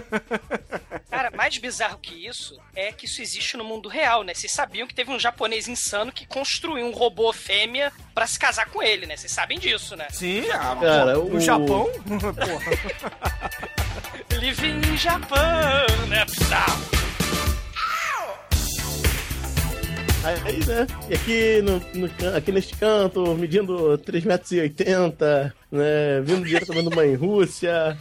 Cara, mais bizarro que isso é que isso existe no mundo real, né? Vocês sabiam que teve um japonês insano que construiu um robô fêmea pra se casar com ele, né? Vocês sabem disso, né? Sim, ah, Cara, pô, no o- Japão, porra. Living in Japan, né? Bizarro. Aí, né? E aqui, no, no aqui neste canto, medindo 3,80 metros, né? Vindo diretamente da mãe Rússia.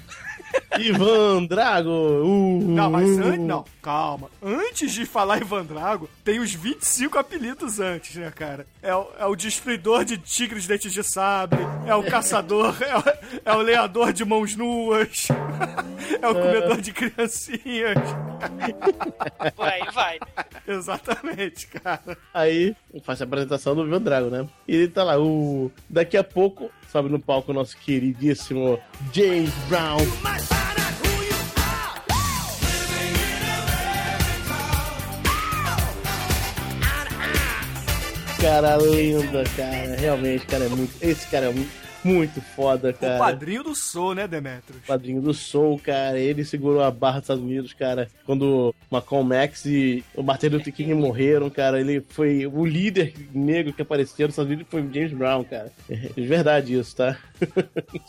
Ivan Drago. Uh, Não, mas uh. antes. Não, calma. Antes de falar Ivan Drago, tem os 25 apelidos antes, né, cara? É o, é o destruidor de tigres dentes de sabre, é o caçador, é o, é o leador de mãos nuas, é o comedor de criancinhas. Por aí vai. Exatamente, cara. Aí faz a apresentação do Ivan Drago, né? E ele tá lá, o. Daqui a pouco, sobe no palco o nosso queridíssimo James Brown. Cara, lenda, cara. Realmente, cara, é muito. Esse cara é mu- muito foda, O cara. padrinho do Soul, né, Demetrius? Padrinho do Soul, cara. Ele segurou a barra dos Estados Unidos, cara. Quando Malcolm X e o Martin Luther King morreram, cara. Ele foi o líder negro que apareceu nos Estados Unidos foi o James Brown, cara. É verdade isso, tá?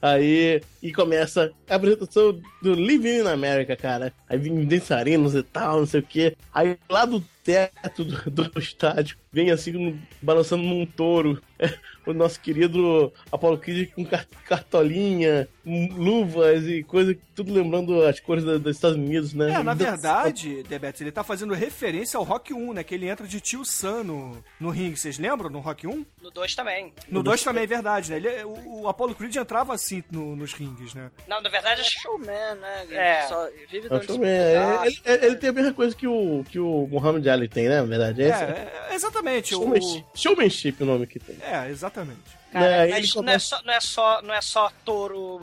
Aí, e começa a apresentação do Living in America, cara. Aí vem dançarinos e tal, não sei o quê. Aí lá do teto do, do estádio, vem assim, balançando num touro, o nosso querido Apollo Creed com car- cartolinha, luvas e coisa, tudo lembrando as cores da- dos Estados Unidos, né? É, na verdade, Demetrius, ele tá fazendo referência ao Rock 1, né? Que ele entra de tio Sam no, no ringue. Vocês lembram no Rock 1? No 2 também. No 2 também é verdade, né? Ele, o, o Apollo Creed entrava assim no- nos rings, né? Não, na verdade, que Showman, né? Ele É. Só vive É, eu ver, é, ele, ele- ele tem a mesma coisa que o, que o Muhammad Ali tem, né? Na verdade, É, esse é, exatamente. O, Showmanship, showmanship é o nome que tem. é, exatamente. Cara, Né, mas ele não, é começa- só, não, é só, não é só touro.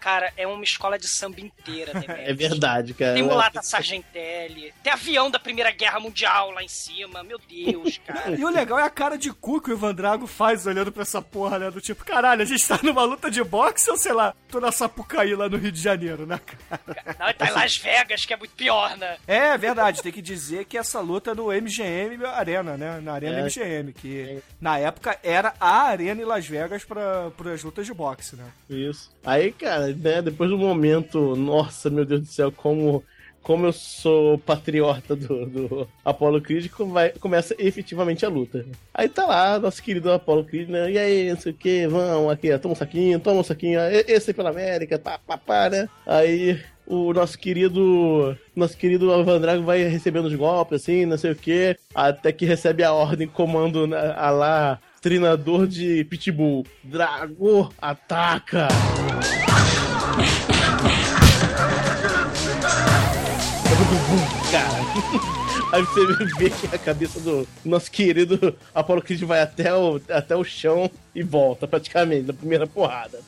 Cara, é uma escola de samba inteira, É verdade, cara. Tem mulata Sargentelli, tem avião da Primeira Guerra Mundial lá em cima, meu Deus, cara. E o legal é a cara de cu que o Ivan Drago faz olhando pra essa porra, né? Do tipo, caralho, a gente tá numa luta de boxe ou sei lá, tô na Sapucaí lá no Rio de Janeiro, né, cara? Não, tá em Las Vegas, que é muito pior, né? É verdade, tem que dizer que essa luta é no MGM Arena, né? Na Arena É. MGM, que na época era a arena em Las Vegas pra, pras lutas de boxe, né? Isso. Aí, cara, né, depois do momento, nossa, meu Deus do céu, como, como eu sou patriota do, do Apollo Creed, vai, começa efetivamente a luta. Aí tá lá, nosso querido Apollo Creed, né? E aí, não sei o que, vamos aqui, ó, toma um saquinho, toma um saquinho, esse pela América, pá, pá, pá, né? Aí o nosso querido. Nosso querido Ivan Drago vai recebendo os golpes, assim, não sei o que, até que recebe a ordem, comando né, a lá, treinador de Pitbull. Drago, ataca! Cara. Aí você vê que a cabeça do nosso querido Apollo Creed vai até o, até o chão e volta, praticamente, na primeira porrada.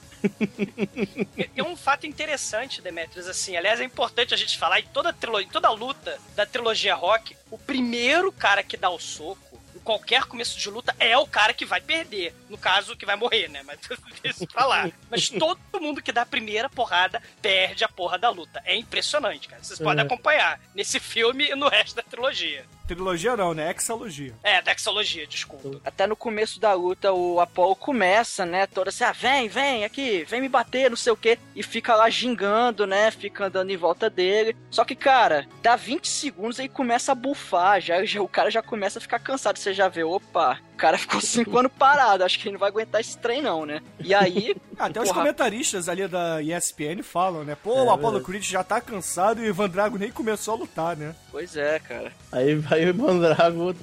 Tem um fato interessante, Demetrius, assim, aliás, é importante a gente falar em toda, trilo- em toda luta da trilogia Rock, o primeiro cara que dá o soco, qualquer começo de luta, é o cara que vai perder. No caso, que vai morrer, né? Mas deixa eu falar. Mas todo mundo que dá a primeira porrada perde a porra da luta. É impressionante, cara. Vocês podem É. acompanhar nesse filme e no resto da trilogia. Trilogia não, né? Exalogia. É, Dexologia, desculpa. Até no começo da luta, o Apollo começa, né? Toda assim, ah, vem, vem aqui, vem me bater, não sei o quê. E fica lá gingando, né? Fica andando em volta dele. Só que, cara, dá 20 segundos e começa a bufar. Já, já- o cara já começa a ficar cansado. Você já vê, opa, o cara ficou 5 anos parado. Acho que ele não vai aguentar esse trem, não, né? E aí. Até os porra, comentaristas ali da ESPN falam, né? Pô, o É, Apollo verdade. Creed já tá cansado e o Ivan Drago nem começou a lutar, né? Pois é, cara. Aí vai o Ivan Drago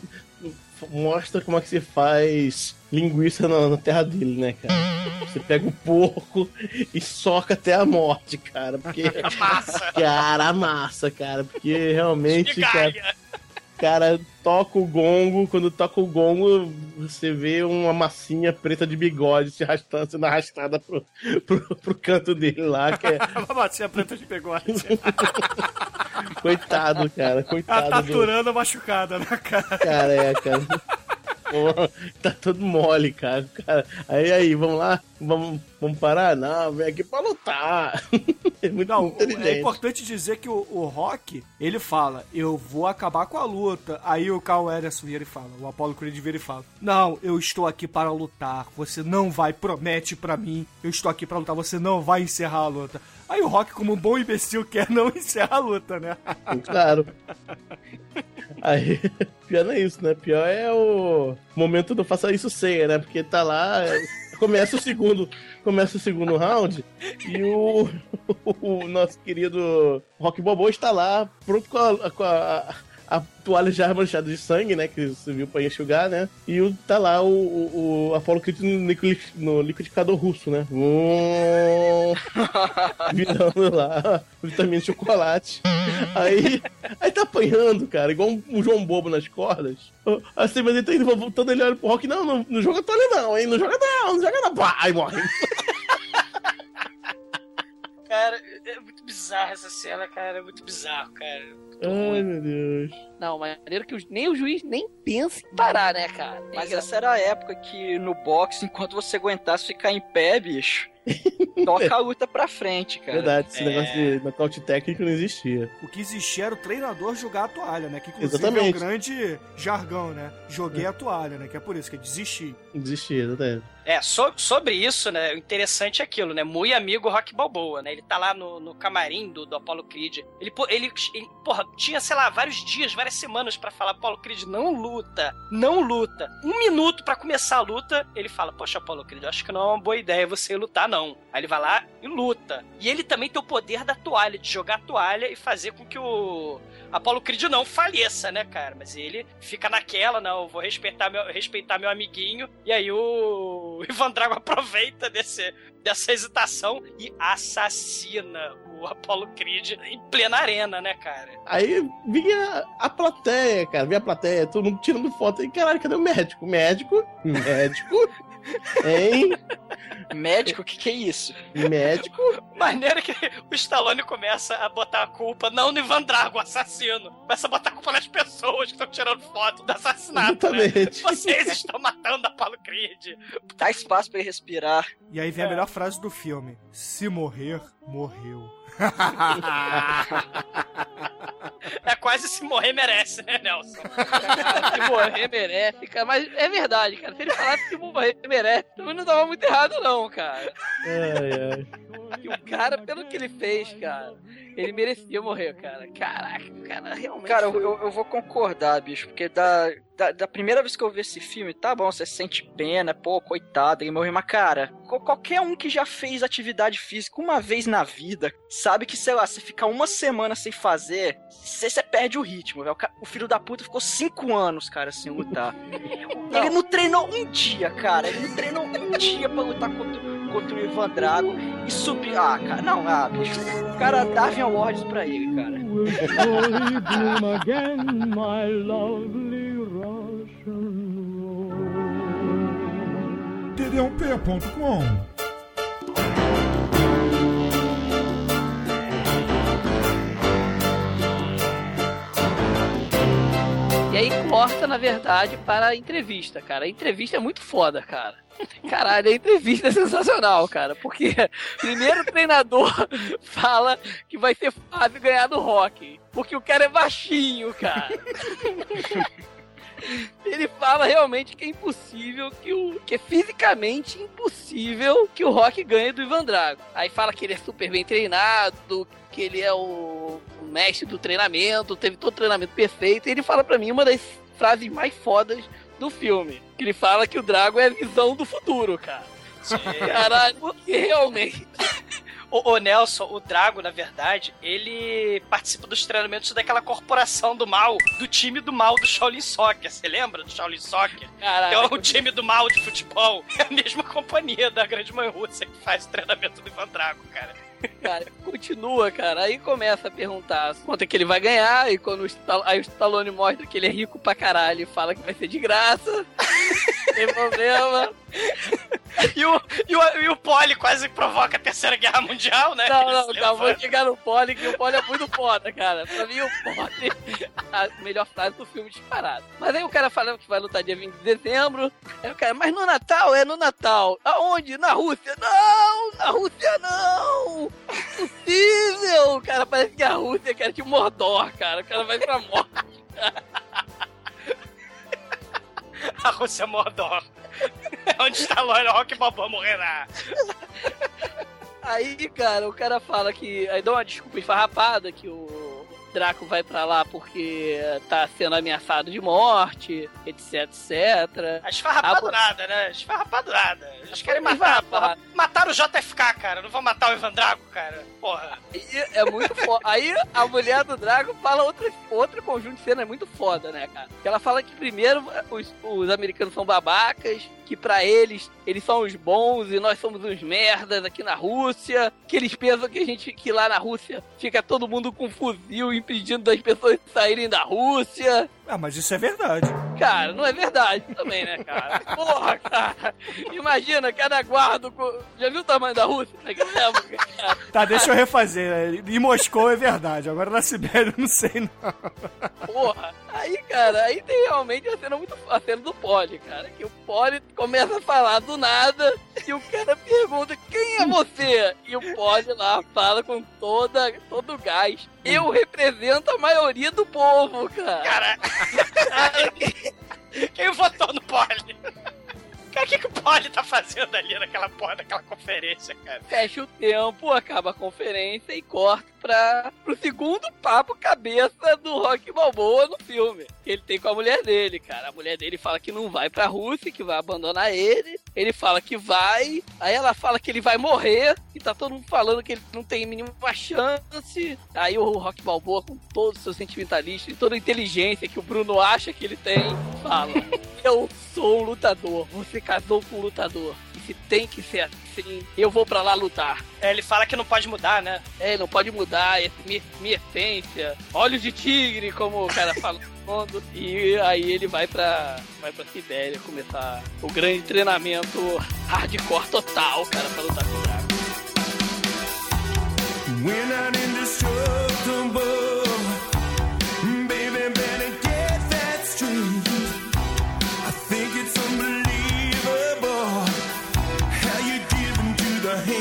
mostra como é que se faz linguiça na, na terra dele, né, cara? Você pega o porco e soca até a morte, cara. Porque. Massa! Cara, amassa, cara. Porque realmente, cara! Cara, toca o gongo. Quando toca o gongo, você vê uma massinha preta de bigode se arrastando, sendo arrastada pro, pro, pro canto dele lá, que é. Uma bacia preta de bigode. Coitado, cara. A Coitado do. taturana machucada na cara. Cara, é, cara. Pô, tá todo mole, cara. cara. Aí, aí, vamos lá. Vamos, vamos parar? Não, vem aqui pra lutar. É muito Não, é importante dizer que o, o Rock, ele fala, eu vou acabar com a luta. Aí o Carl Ederson vira e fala, o Apollo Creed vira e fala, não, eu estou aqui para lutar, você não vai, promete pra mim, eu estou aqui para lutar, você não vai encerrar a luta. Aí o Rock, como um bom imbecil, quer não encerrar a luta, né? Claro. Aí, pior não é isso, né? Pior é o momento do faça isso ceia, né? Porque tá lá, começa o segundo, começa o segundo round e o, o nosso querido Rock Bobo está lá, pronto com a, com a, a toalha já manchada de sangue, né? Que você viu pra enxugar, né? E o, tá lá o, o, o Apollo Creed no, no liquidificador russo, né? Vum, virando lá vitamina de chocolate. Aí, aí tá apanhando, cara, igual um, um João Bobo nas cordas. Assim, mas ele tá indo voltando, ele olha pro Rock, não, não, não joga toalha não, hein? Não joga não, não joga não. Pá, aí morre. Cara, é muito bizarro essa cena, cara. É muito bizarro, cara. Ai, meu Deus. Não, maneiro que nem o juiz nem pensa em parar, né, cara? É Mas essa era a época que no boxe, enquanto você aguentasse ficar em pé, bicho, toca a luta pra frente, cara. Verdade, esse é. negócio de nocaute técnico não existia. O que existia era o treinador jogar a toalha, né? Que inclusive é Exatamente. um grande jargão, né? Joguei a toalha, né? Que é por isso que é desistir. Não existia, exatamente. É, so- sobre isso, né, o interessante é aquilo, né, muito amigo Rock Balboa, né, ele tá lá no, no camarim do, do Apollo Creed, ele, ele, ele, porra, tinha, sei lá, vários dias, várias semanas pra falar, Apollo Creed, não luta, não luta, um minuto pra começar a luta, ele fala, poxa, Apollo Creed, acho que não é uma boa ideia você lutar, não, aí ele vai lá e luta, e ele também tem o poder da toalha, de jogar a toalha e fazer com que o Apollo Creed não faleça, né, cara, mas ele fica naquela, não, vou respeitar meu, respeitar meu amiguinho, e aí o Ivan Drago aproveita desse, dessa hesitação e assassina o Apollo Creed em plena arena, né, cara? Aí vinha a plateia, cara, vinha a plateia, todo mundo tirando foto. E caralho, cadê o médico? Médico? Médico? Hein? Médico, o que, que é isso? Médico? Maneira que o Stallone começa a botar a culpa não no Ivan Drago, o assassino. Começa a botar a culpa nas pessoas que estão tirando foto do assassinato, né? Exatamente. Vocês estão matando Apollo Creed. Dá espaço pra ele respirar. E aí vem a melhor frase do filme: Se morrer, morreu. É quase se morrer merece, né, Nelson? se morrer merece, cara. Mas é verdade, cara. Se ele falasse que morrer merece, também não tava muito errado, não, cara. Ai, ai. E o cara, pelo que ele fez, cara, ele merecia morrer, cara. Caraca, o cara realmente. Cara, eu, eu, eu vou concordar, bicho, porque da, da, da primeira vez que eu vi esse filme, tá bom, você sente pena, pô, coitado, ele morreu, mas cara, qual- qualquer um que já fez atividade física uma vez na vida, sabe que, sei lá, você ficar uma semana sem fazer, você, perde o ritmo, velho. O filho da puta ficou cinco anos, cara, sem lutar. Ele não treinou um dia, cara, ele não treinou um dia pra lutar contra, contra o Ivan Drago e subir. Ah, cara, não, ah, bicho. O cara Darwin Awards pra ele, cara. Td1p.com E aí corta, na verdade, para a entrevista, cara. A entrevista é muito foda, cara. Caralho, a entrevista é sensacional, cara. Porque primeiro o treinador fala que vai ser fácil ganhar do rock. Porque o cara é baixinho, cara. Ele fala realmente que é impossível que o. que é fisicamente impossível que o Rock ganhe do Ivan Drago. Aí fala que ele é super bem treinado, que ele é o, mestre do treinamento, teve todo o treinamento perfeito. E ele fala pra mim uma das frases mais fodas do filme. Que ele fala que o Drago é a visão do futuro, cara. Caralho, porque realmente. O, o Nelson, o Drago, na verdade, ele participa dos treinamentos daquela corporação do mal, do time do mal do Shaolin Soccer. Você lembra do Shaolin Soccer? Caralho. É o time do mal de futebol. É a mesma companhia da grande mãe Rússia que faz o treinamento do Ivan Drago, cara. Cara, continua, cara. Aí começa a perguntar quanto é que ele vai ganhar. E quando o Stall- aí o Stallone mostra que ele é rico pra caralho e fala que vai ser de graça. Sem problema. E o, e, o, e o Poli quase provoca a Terceira Guerra Mundial, né? Não, não, calma, vou chegar no Poli, que o Poli é muito foda, cara. Pra mim, o Poli a melhor frase do filme disparado. Mas aí o cara falando que vai lutar dia 20 de dezembro. Aí o cara, mas no Natal? É no Natal. Aonde? Na Rússia? Não! Na Rússia não! Impossível! Cara, parece que a Rússia quer te Mordor, cara. O cara vai pra morte. A Rússia é Mordor. Onde está Lord Rock Balboa morrerá. Aí, cara, o cara fala que. Aí dá uma desculpa esfarrapada que o Draco vai pra lá porque tá sendo ameaçado de morte, etc, etc. A esfarrapado Ah, nada, né? Esfarrapado nada. Eles querem matar, porra. Mataram o JFK, cara. Não vão matar o Ivan Drago, cara. Porra. É muito foda. Aí a mulher do Drago fala outra, outro conjunto de cena, é muito foda, né, cara? Que ela fala que primeiro os, os americanos são babacas, que pra eles, eles são os bons e nós somos uns merdas aqui na Rússia, que eles pensam que a gente, que lá na Rússia fica todo mundo com fuzil impedindo das pessoas saírem da Rússia. Ah, mas isso é verdade. Cara, não é verdade também, né, cara? Porra, cara. Imagina, cada guarda. Já viu o tamanho da Rússia naquela época, cara? Tá, deixa eu refazer. Em Moscou é verdade, agora na Sibéria eu não sei não. Porra. Aí, cara, aí tem realmente a cena muito a cena do Poli, cara. Que o Poli começa a falar do nada e o cara pergunta quem é você? E o Poli lá fala com toda, todo o gás. Eu represento a maioria do povo, cara. Cara. Quem votou no Poli? Cara, o que, que o Poli tá fazendo ali naquela porra daquela conferência, cara? Fecha o tempo, acaba a conferência e corta pra, pro segundo papo cabeça do Rock Balboa no filme. Que ele tem com a mulher dele, cara. A mulher dele fala que não vai pra Rússia, que vai abandonar ele. Ele fala que vai. Aí ela fala que ele vai morrer. E tá todo mundo falando que ele não tem mínima chance. Aí o Rock Balboa, com todo o seu sentimentalismo e toda a inteligência que o Bruno acha que ele tem, fala: Eu sou um lutador. Você casou com um lutador. E se tem que ser assim, eu vou pra lá lutar. É, ele fala que não pode mudar, né? É, não pode mudar esse, minha, minha essência. Olhos de tigre, como o cara fala no fundo. E aí ele vai pra, vai pra Sibéria começar o grande treinamento hardcore total, cara, pra lutar com o Drago. We're not indestructible. Baby, better get that straight. I think the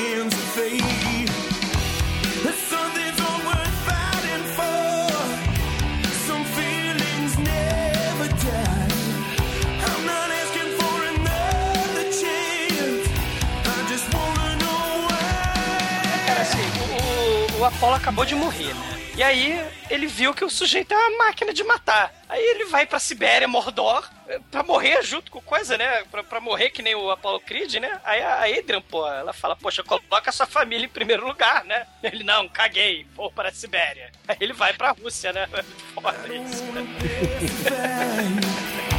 o, o Apollo acabou de morrer, né? E aí ele viu que o sujeito é uma máquina de matar. Aí ele vai pra Sibéria, Mordor, pra morrer junto com coisa, né? Pra, pra morrer que nem o Apollo Creed, né? Aí a Adrian, pô, ela fala, poxa, coloca a sua família em primeiro lugar, né? Ele, não, caguei, vou pra Sibéria. Aí ele vai pra Rússia, né? Foda isso, né?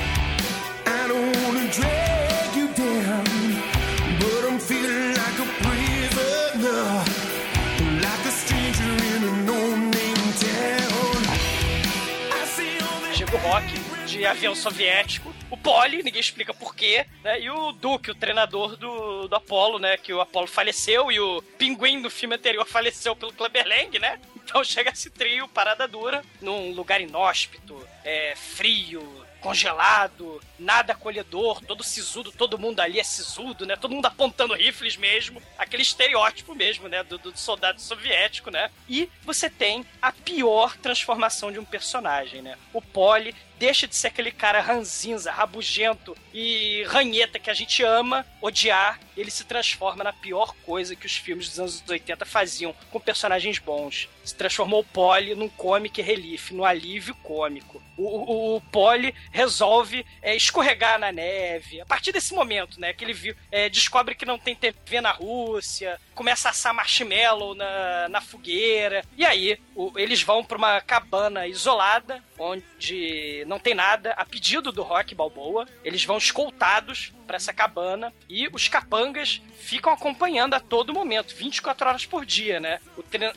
De avião soviético, o Poli, ninguém explica porquê, né? E o Duke, o treinador do, do Apollo, né? Que o Apollo faleceu e o Pinguim do filme anterior faleceu pelo Clubber Lang, né? Então chega esse trio, parada dura, num lugar inóspito, é, frio, congelado, nada acolhedor, todo sisudo, todo mundo ali é sisudo, né? Todo mundo apontando rifles mesmo, aquele estereótipo mesmo, né? Do, do soldado soviético, né? E você tem a pior transformação de um personagem, né? O Poli deixa de ser aquele cara ranzinza, rabugento e ranheta que a gente ama odiar, ele se transforma na pior coisa que os filmes dos anos 80 faziam com personagens bons. Se transformou o Polly num comic relief, num alívio cômico. O, o, o Polly resolve é, escorregar na neve. A partir desse momento, né, que ele viu, é, descobre que não tem TV na Rússia, começa a assar marshmallow na, na fogueira. E aí, o- eles vão pra uma cabana isolada, onde não tem nada, a pedido do Rock Balboa. Eles vão escoltados pra essa cabana e os capangas ficam acompanhando a todo momento, 24 horas por dia, né?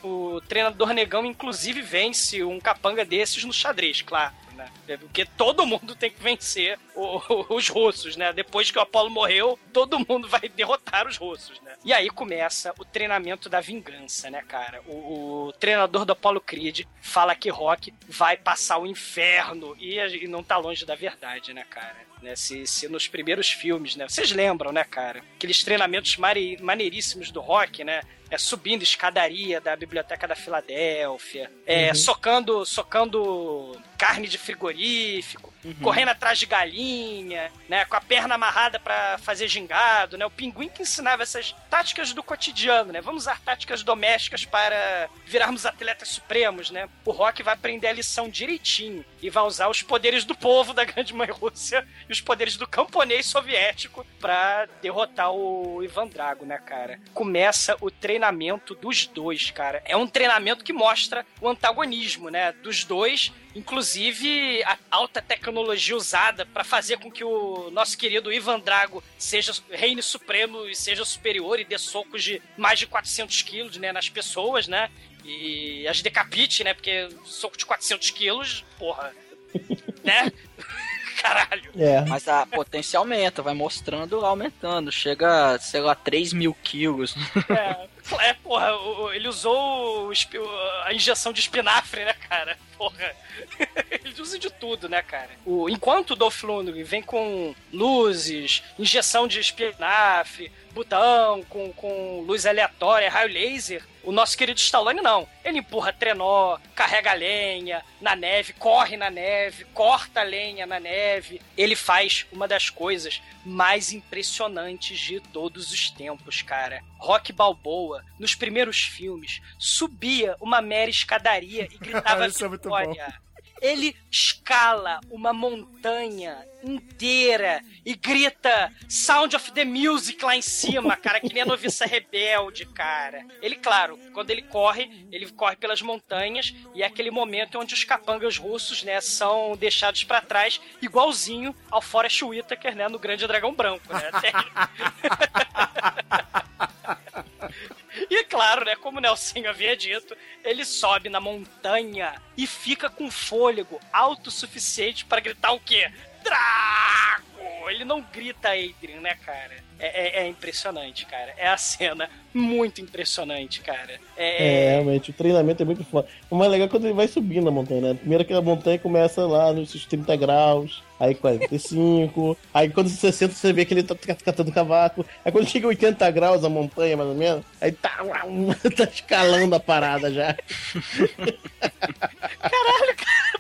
O, o treinador negão, inclusive, vence um capanga desses no xadrez, claro. Né? Porque todo mundo tem que vencer o- o- os russos, né? Depois que o Apolo morreu, todo mundo vai derrotar os russos, né? E aí começa o treinamento da vingança, né, cara? O, o treinador do Apollo Creed fala que Rock vai passar o inferno e, e não tá longe da verdade, né, cara? Né, se, se nos primeiros filmes, né? Vocês lembram, né, cara? Aqueles treinamentos mare- maneiríssimos do Rock, né? É, subindo escadaria da biblioteca da Filadélfia, é, socando, socando carne de frigorífico, correndo atrás de galinha, né, com a perna amarrada pra fazer gingado, né? O pinguim que ensinava essas táticas do cotidiano, né? Vamos usar táticas domésticas para virarmos atletas supremos, né? O Rock vai aprender a lição direitinho e vai usar os poderes do povo da Grande Mãe Rússia e os poderes do camponês soviético pra derrotar o Ivan Drago, né, cara? Começa o treinamento dos dois, cara. É um treinamento que mostra o antagonismo, né, dos dois, inclusive a alta tecnologia usada pra fazer com que o nosso querido Ivan Drago seja reine supremo e seja superior e dê socos de mais de 400 quilos, né, nas pessoas, né? E as decapite, né? Porque soco de 400 quilos, porra, né? Caralho. É. Mas a potência aumenta, vai mostrando, aumentando. Chega, sei lá, 3 mil quilos. É, é porra, ele usou a injeção de espinafre, né, cara? Porra. Ele usa de tudo, né, cara? O, enquanto o Dolph Lundgren vem com luzes, injeção de espinafre, botão com, com luz aleatória, raio laser, o nosso querido Stallone não. Ele empurra trenó, carrega lenha na neve, corre na neve, corta lenha na neve. Ele faz uma das coisas mais impressionantes de todos os tempos, cara. Rock Balboa, nos primeiros filmes, subia uma mera escadaria e gritava Isso é muito vitória. Ele escala uma montanha inteira e grita Sound of the Music lá em cima, cara, que nem a noviça rebelde, cara. Ele, claro, quando ele corre, ele corre pelas montanhas e é aquele momento onde os capangas russos, né, são deixados pra trás, igualzinho ao Forrest Whitaker, né, no Grande Dragão Branco, né. E claro, né, como o Nelson havia dito, ele sobe na montanha e fica com fôlego autossuficiente para gritar o quê? Drago! Ele não grita Adrian, né, cara? É, é- é impressionante, cara. É a cena muito impressionante, cara. É, É, realmente, o treinamento é muito foda. O mais legal é quando ele vai subindo a montanha, né? Primeiro aquela montanha começa lá nos seus 30 graus, aí 45, aí quando você senta você vê que ele tá catando cavaco, aí quando chega 80 graus a montanha, mais ou menos, aí tá, tá escalando a parada já.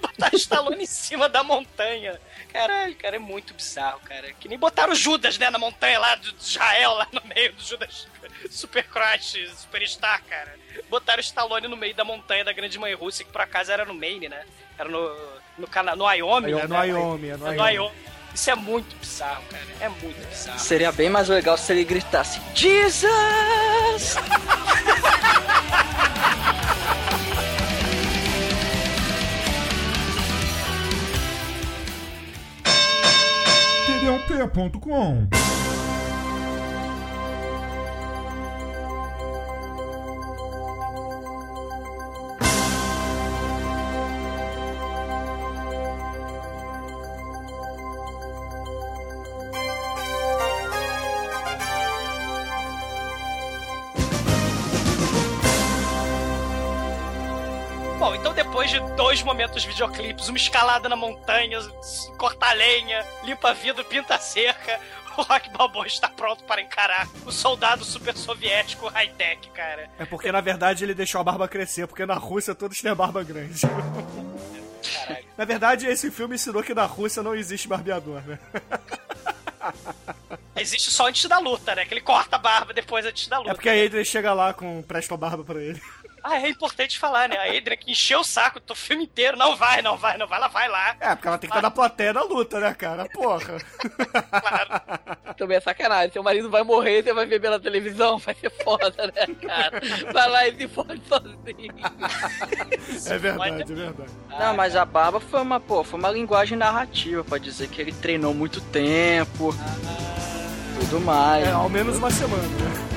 botar Stallone em cima da montanha. Caralho, cara, é muito bizarro, cara. Que nem botaram o Judas, né, na montanha lá de Israel, lá no meio do Judas Super Crush, Superstar, cara. Botaram o Stallone no meio da montanha da Grande Mãe Rússia, que por acaso era no Maine, né? Era no, no, Cana no Wyoming, É né? no Wyoming, é no É no Wyoming. Wyoming. Isso é muito bizarro, cara. É muito bizarro. Seria bem mais legal se ele gritasse Jesus! td1p.com dois momentos videoclipes, uma escalada na montanha, cortar lenha, limpa vidro, pinta a cerca, o Rock Balboa está pronto para encarar o soldado super soviético high-tech, cara. É porque, na verdade, ele deixou a barba crescer, porque na Rússia todos têm a barba grande. Caralho. Na verdade, esse filme ensinou que na Rússia não existe barbeador, né? Existe só antes da luta, né? Que ele corta a barba depois antes da luta. É porque a Adrian chega lá com presta barba pra ele. Ah, é importante falar, né? A Adrian que encheu o saco do filme inteiro. Não vai, não vai, não vai. Ela vai lá. É, porque ela tem que estar na plateia da luta, né, cara? Porra. Também é sacanagem. Seu marido vai morrer, você vai ver pela televisão, vai ser foda, né, cara? Vai lá e se fode sozinho. É verdade, é verdade. Não, mas a barba foi uma, pô, foi uma linguagem narrativa pra dizer que ele treinou muito tempo. Tudo mais. É, ao menos uma semana, né?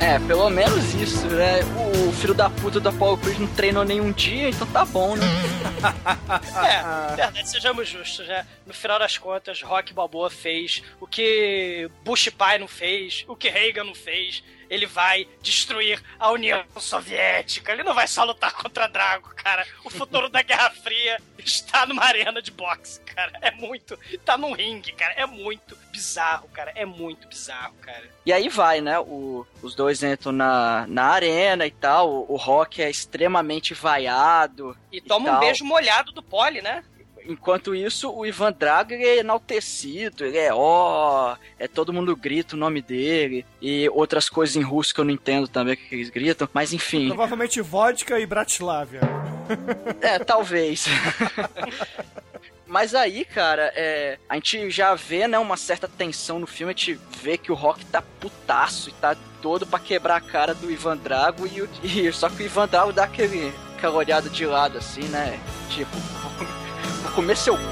É, pelo menos isso, né? O filho da puta do Apollo Creed não treinou nenhum dia, então tá bom, né? É, verdade, sejamos justos, né? No final das contas, Rock Balboa fez o que Bush pai não fez, o que Reagan não fez. Ele vai destruir a União Soviética. Ele não vai só lutar contra Drago, cara. O futuro da Guerra Fria está numa arena de boxe, cara. É muito. Tá num ringue, cara. É muito bizarro, cara. É muito bizarro, cara. E aí vai, né? O- os dois entram na, na arena e tal. O, o Rock é extremamente vaiado. E toma um tal. beijo molhado do Pole, né? Enquanto isso, o Ivan Drago é enaltecido, ele é ó, é todo mundo grita o nome dele e outras coisas em russo que eu não entendo também que eles gritam, mas enfim, Provavelmente vodka e Bratislava. é, talvez. Mas aí, cara, é, a gente já vê, né, uma certa tensão no filme, a gente vê que o Rock tá putaço e tá todo pra quebrar a cara do Ivan Drago e, e só que o Ivan Drago dá aquele, aquela olhada de lado assim, né, tipo, comer, seu cu.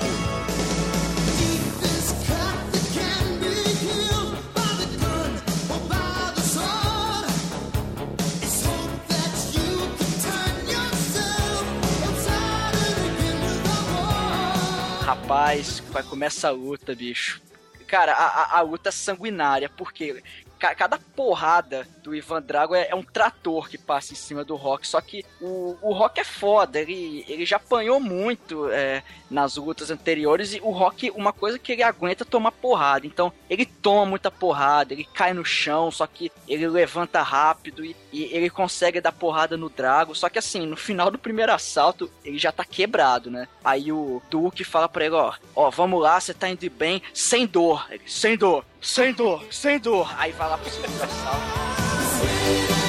Rapaz, vai começar a luta, bicho. Cara, a, a, a luta é sanguinária, porque ca- cada porrada do Ivan Drago é, é um trator que passa em cima do Rock. Só que o, o Rock é foda, ele, ele já apanhou muito é, nas lutas anteriores. E o Rock, uma coisa que ele aguenta é tomar porrada. Então, ele toma muita porrada, ele cai no chão, só que ele levanta rápido e, e ele consegue dar porrada no Drago. Só que assim, no final do primeiro assalto, ele já tá quebrado, né? Aí o Duke fala pra ele, ó, ó, vamos lá, você tá indo bem, sem dor. Ele, sem dor, sem dor, sem dor. Aí vai lá pro segundo assalto.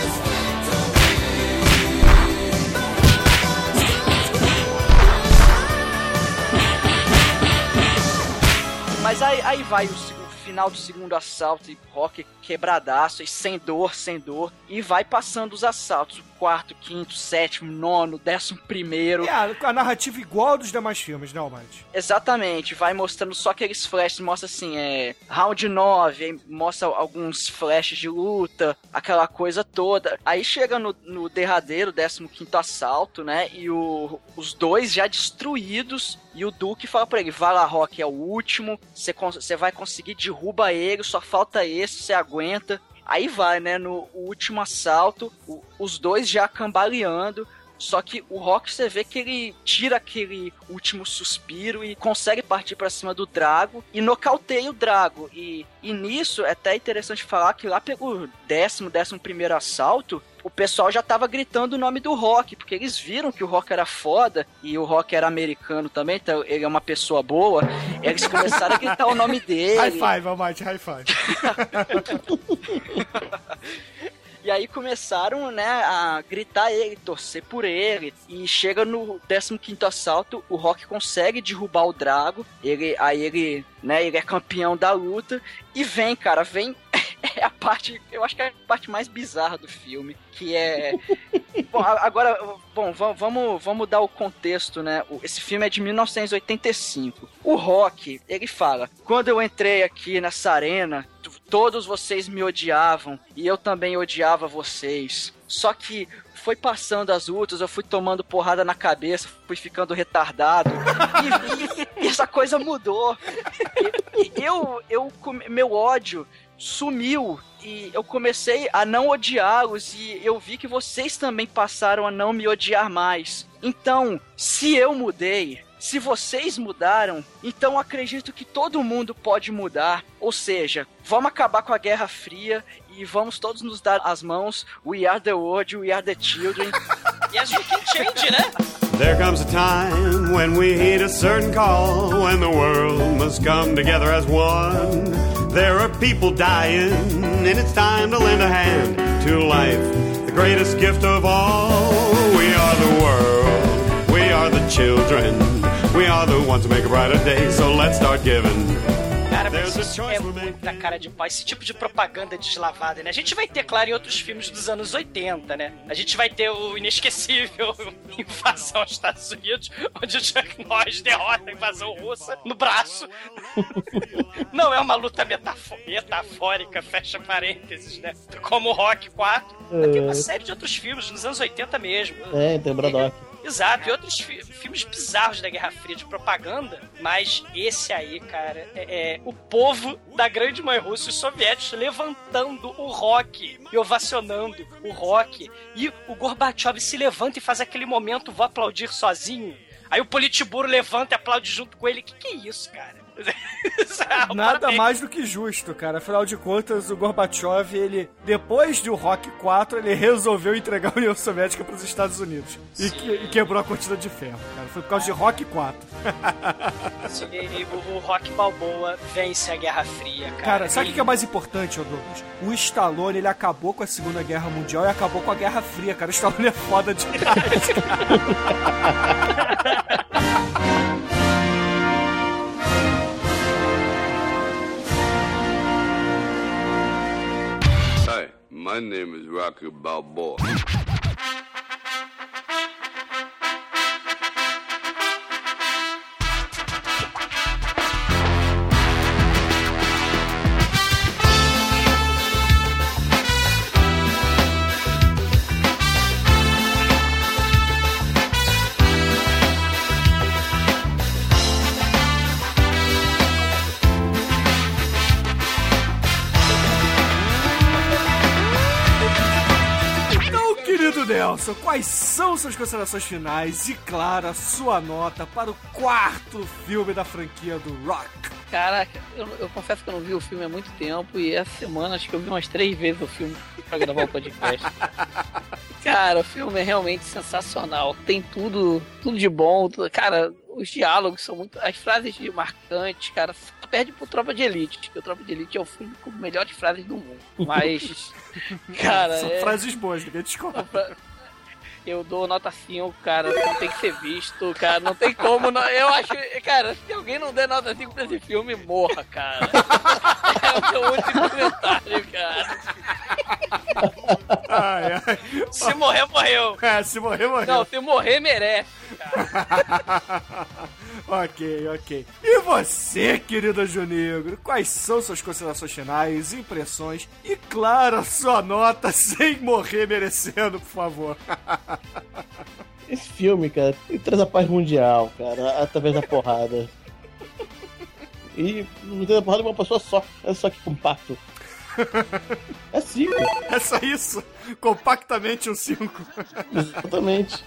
Mas aí, aí vai o, o final do segundo assalto e Rock quebradaço e sem dor, sem dor. E vai passando os assaltos. O quarto, quinto, sétimo, nono, décimo primeiro. É a, a narrativa igual dos demais filmes, né, Almighty? Exatamente, vai mostrando só aqueles flashes, mostra assim, é. Round 9, aí mostra alguns flashes de luta, aquela coisa toda. Aí chega no, no derradeiro, 15 assalto, né? E o- os dois já destruídos. E o Duke fala pra ele: vai lá, Rock, é o último. Você vai conseguir, derruba ele, só falta esse, você aguenta. Aí vai, né? No último assalto, o- os dois já cambaleando. Só que o Rock você vê que ele tira aquele último suspiro e consegue partir pra cima do Drago e nocauteia o Drago. E, e nisso é até interessante falar que lá pelo décimo, décimo primeiro assalto, o pessoal já tava gritando o nome do Rock, porque eles viram que o Rock era foda e o Rock era americano também, então ele é uma pessoa boa. Eles começaram a gritar o nome dele. High five, Almighty, high five. E aí começaram, né, a gritar ele, torcer por ele. E chega no 15 assalto, o Rock consegue derrubar o Drago. Ele, aí ele, né, ele é campeão da luta. E vem, cara, vem. É a parte, eu acho que é a parte mais bizarra do filme, que é. bom, agora, bom, va- vamos, vamos dar o contexto, né? Esse filme é de 1985. O Rock, ele fala: quando eu entrei aqui nessa arena, todos vocês me odiavam e eu também odiava vocês. Só que foi passando as lutas, eu fui tomando porrada na cabeça, fui ficando retardado. e, e- essa coisa mudou. E- eu, eu, meu ódio sumiu e eu comecei a não odiá-los e eu vi que vocês também passaram a não me odiar mais. Então, se eu mudei, se vocês mudaram, então acredito que todo mundo pode mudar. Ou seja, vamos acabar com a Guerra Fria e vamos todos nos dar as mãos. We are the world, we are the children. Yes, you can change, né? There comes a time when we heed a certain call, when the world must come together as one. There are people dying, and it's time to lend a hand to life, the greatest gift of all. We are the world, we are the children, we are the ones who make a brighter day, so let's start giving. Cara, mas isso é muita cara de pau. Esse tipo de propaganda deslavada, né? A gente vai ter, claro, em outros filmes dos anos 80, né? A gente vai ter o inesquecível Invasão aos Estados Unidos, onde o Chuck Norris derrota a invasão russa no braço. Não é uma luta metafo- metafórica, fecha parênteses, né? Como o Rock 4. Tem uma série de outros filmes, nos anos 80 mesmo. É, tem o Braddock. Exato, e outros fi- filmes bizarros da Guerra Fria de propaganda, mas esse aí, cara, é, é o povo da grande mãe russa, os soviéticos, levantando o rock e ovacionando o rock. E o Gorbachev se levanta e faz aquele momento, vou aplaudir sozinho. Aí o Politburo levanta e aplaude junto com ele. Que que é isso, cara? Nada mais do que justo, cara. Afinal de contas, o Gorbachev, ele, depois do Rock 4, ele resolveu entregar a União Soviética para os Estados Unidos. E, que- e quebrou a cortina de ferro, cara. Foi por causa de Rock 4. E o, o Rock Balboa vence a Guerra Fria, cara. Cara, sabe o Ele- que é mais importante, Douglas? O Stallone, ele acabou com a Segunda Guerra Mundial e acabou com a Guerra Fria, cara. O Stallone é foda demais. Hi, my name is Rocky Balboa. Nelson, quais são suas considerações finais e, claro, a sua nota para o quarto filme da franquia do Rock? Caraca, eu, eu confesso que eu não vi o filme há muito tempo e essa semana acho que eu vi umas três vezes o filme pra gravar o podcast. Cara, o filme é realmente sensacional. Tem tudo, tudo de bom. tudo- cara, os diálogos são muito. As frases de marcantes, cara, só perde pro Tropa de Elite, que o Tropa de Elite é o filme com melhores frases do mundo. Mas. Cara, São é- frases boas, ninguém discorda. Eu dou nota 5, cara. Não tem que ser visto, cara. Não tem como. Não, eu acho. Cara, se alguém não der nota 5 pra esse filme, morra, cara. É o meu último comentário, cara. Ai, ai. Se morrer, morreu. É, se morrer, morreu. Não, se morrer, merece. ok, ok. E você, querido Junegro, quais são suas considerações finais, impressões e, claro, a sua nota sem morrer merecendo, por favor? Esse filme, cara, ele traz a paz mundial, cara, através da porrada. E não tem a porrada de uma pessoa só, é só que compacto. É cinco, É só isso? Compactamente um 5. exatamente.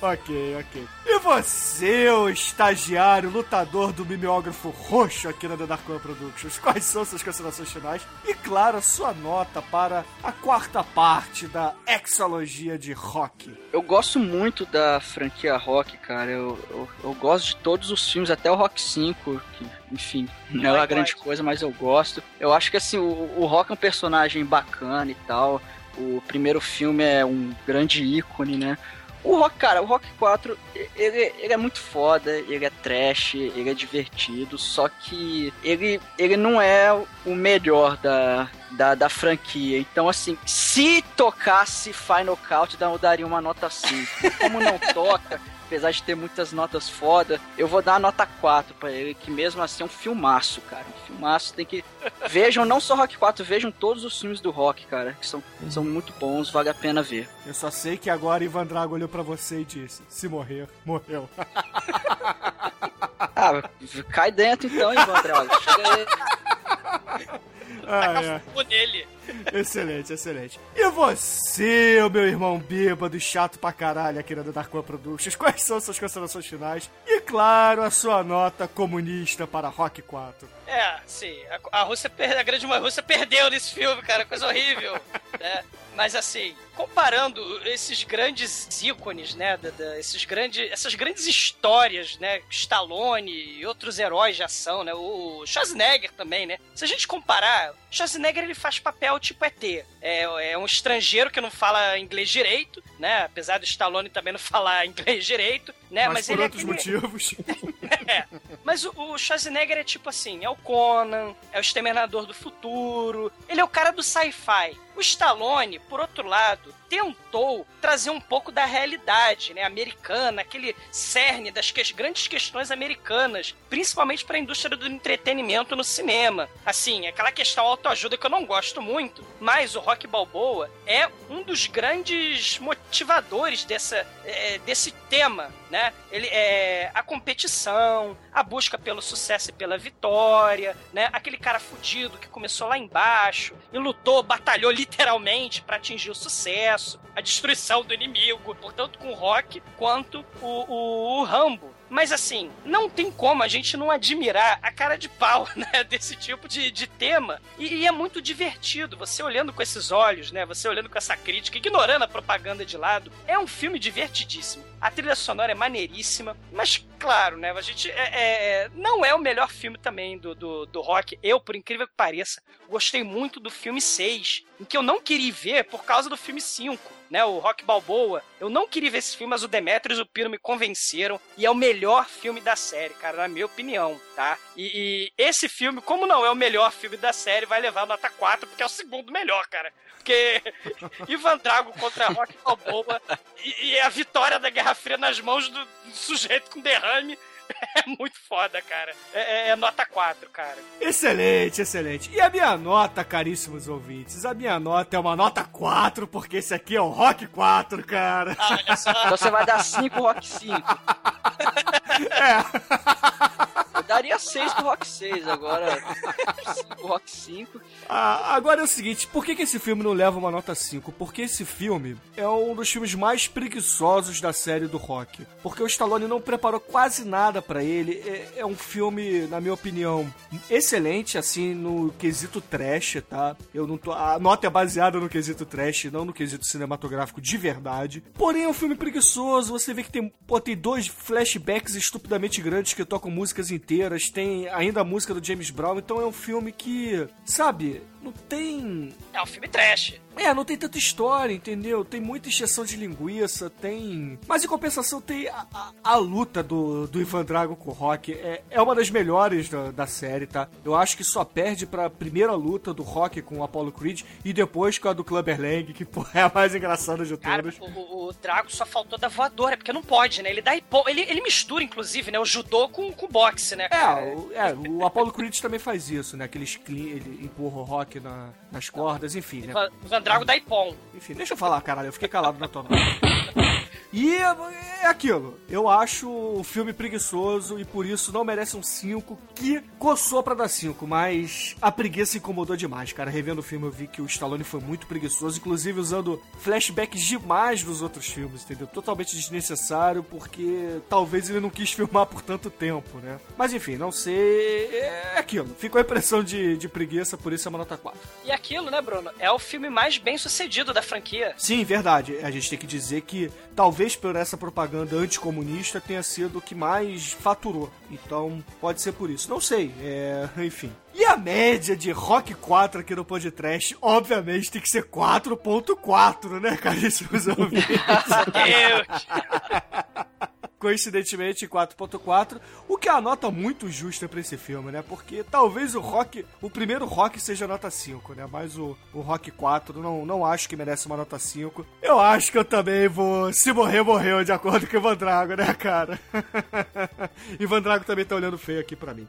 ok, ok. E você, o estagiário, lutador do mimeógrafo roxo aqui na The Dark One Productions, quais são suas considerações finais? E, claro, a sua nota para a quarta parte da exologia de rock. Eu gosto muito da franquia Rock, cara. Eu, eu, eu gosto de todos os filmes, até o Rock 5, que, enfim, não é uma grande coisa, mas eu gosto. Eu acho que assim, o, o Rock é um personagem bacana e tal. O primeiro filme é um grande ícone, né? O Rock, cara, o Rock 4, ele, ele é muito foda, ele é trash, ele é divertido, só que ele, ele não é o melhor da, da, da franquia. Então, assim, se tocasse Final Count, eu daria uma nota 5. Como não toca, apesar de ter muitas notas foda, eu vou dar a nota 4 pra ele, que mesmo assim é um filmaço, cara. Um filmaço, tem que... Vejam não só Rock 4, vejam todos os filmes do Rock, cara, que são, são muito bons, vale a pena ver. Eu só sei que agora Ivan Drago olhou pra você e disse: se morrer, morreu. Ah, cai dentro então, hein, Drago. Chega aí. Ah, é. Fogo nele. Excelente, excelente. E você, meu irmão bêbado e chato pra caralho aqui na Dark One Productions, quais são suas considerações finais? E, claro, a sua nota comunista para Rock 4. É, sim. A, a Rússia, a grande mãe Rússia perdeu nesse filme, cara. Coisa horrível. né? Mas assim, comparando esses grandes ícones, né? da- da- esses grandes, essas grandes histórias, né? Stallone e outros heróis de ação, né? O Schwarzenegger também, né? Se a gente comparar, Schwarzenegger ele faz papel tipo ET. É, é um estrangeiro que não fala inglês direito, né? Apesar do Stallone também não falar inglês direito, né? mas, por ele é outros aquele- motivos. É, mas o, o Schwarzenegger é tipo assim, é o Conan, é o Exterminador do Futuro, ele é o cara do sci-fi. O Stallone, por outro lado, tentou trazer um pouco da realidade, né, americana, aquele cerne das que- grandes questões americanas, principalmente para a indústria do entretenimento no cinema. Assim, aquela questão autoajuda que eu não gosto muito, mas o Rock Balboa é um dos grandes motivadores dessa, é, desse tema, né? Ele é a competição, a busca pelo sucesso e pela vitória, né? Aquele cara fudido que começou lá embaixo e lutou, batalhou literalmente para atingir o sucesso, a destruição do inimigo, tanto com o Rock quanto o, o, o Rambo. Mas assim, não tem como a gente não admirar a cara de pau, né, desse tipo de, de tema. E, e é muito divertido, você olhando com esses olhos, né, você olhando com essa crítica, ignorando a propaganda de lado. É um filme divertidíssimo. A trilha sonora é maneiríssima, mas claro, né, a gente é, é- não é o melhor filme também do, do, do rock. Eu, por incrível que pareça, gostei muito do filme 6, em que eu não queria ver por causa do filme 5 né, o Rock Balboa. Eu não queria ver esse filme, mas o Demetrius e o Pino me convenceram e é o melhor filme da série, cara, na minha opinião, tá? E, e esse filme, como não é o melhor filme da série, vai levar nota 4, porque é o segundo melhor, cara. Porque Ivan Drago contra Rock Balboa e, e a vitória da Guerra Fria nas mãos do, do sujeito com derrame é muito foda, cara. É, é- é nota 4, cara. Excelente, excelente. E a minha nota, caríssimos ouvintes? A minha nota é uma nota 4, porque esse aqui é o Rock 4, cara. Olha só. Então você vai dar 5 Rock 5. Eu daria 6 pro Rock 6, agora 5 Rock 5. Ah, agora é o seguinte, por que, que esse filme não leva uma nota 5? Porque esse filme é um dos filmes mais preguiçosos da série do Rock. Porque o Stallone não preparou quase nada pra ele. É, é um filme, na minha opinião, excelente, assim, no quesito trash, tá? Eu não tô. A nota é baseada no quesito trash, não no quesito cinematográfico de verdade. Porém, é um filme preguiçoso. Você vê que tem, pô, tem dois flashbacks estupidamente grandes que tocam músicas inteiras. Tem ainda a música do James Brown. Então é um filme que, sabe, não tem. É um filme trash. É, não tem tanta história, entendeu? Tem muita encheção de linguiça, tem. Mas em compensação tem a, a- a luta do, do Ivan Drago com o Rock. É, é uma das melhores da, da série, tá? Eu acho que só perde pra primeira luta do Rock com o Apollo Creed e depois com a do Clubber Lang, que é a mais engraçada de Cara, todas. o, o- o Drago só faltou da voadora, porque não pode, né? Ele dá hipo... ele, ele mistura, inclusive, né? O judô com, com o boxe, né? É, o, é, o Apollo Creed também faz isso, né? Aqueles clean, ele empurra o Rock na- nas cordas, enfim, né? Ivan Drago dá ipom. Enfim, deixa eu falar, caralho. Eu fiquei calado na tua. E é é aquilo. Eu acho o filme preguiçoso e por isso não merece um 5, que coçou pra dar 5, mas a preguiça incomodou demais, cara. Revendo o filme eu vi que o Stallone foi muito preguiçoso, inclusive usando flashbacks demais dos outros filmes, entendeu? Totalmente desnecessário, porque talvez ele não quis filmar por tanto tempo, né? Mas enfim, não sei. É aquilo. Ficou a impressão de, de preguiça, por isso é uma nota 4. E aquilo, né, Bruno? É o filme mais bem sucedido da franquia. Sim, verdade. A gente tem que dizer que talvez por essa propaganda anticomunista tenha sido o que mais faturou. Então, pode ser por isso. Não sei. É, enfim. E a média de Rock 4 aqui no podcast, obviamente, tem que ser 4.4, né, caríssimos ouvintes? Deus! Coincidentemente, 4.4, o que é a nota muito justa pra esse filme, né? Porque talvez o Rock, o primeiro Rock seja nota 5, né? Mas o, o Rock 4 não, não acho que merece uma nota 5. Eu acho que eu também vou. Se morrer, morreu, de acordo com o Ivan Drago, né, cara? Ivan Drago também tá olhando feio aqui pra mim.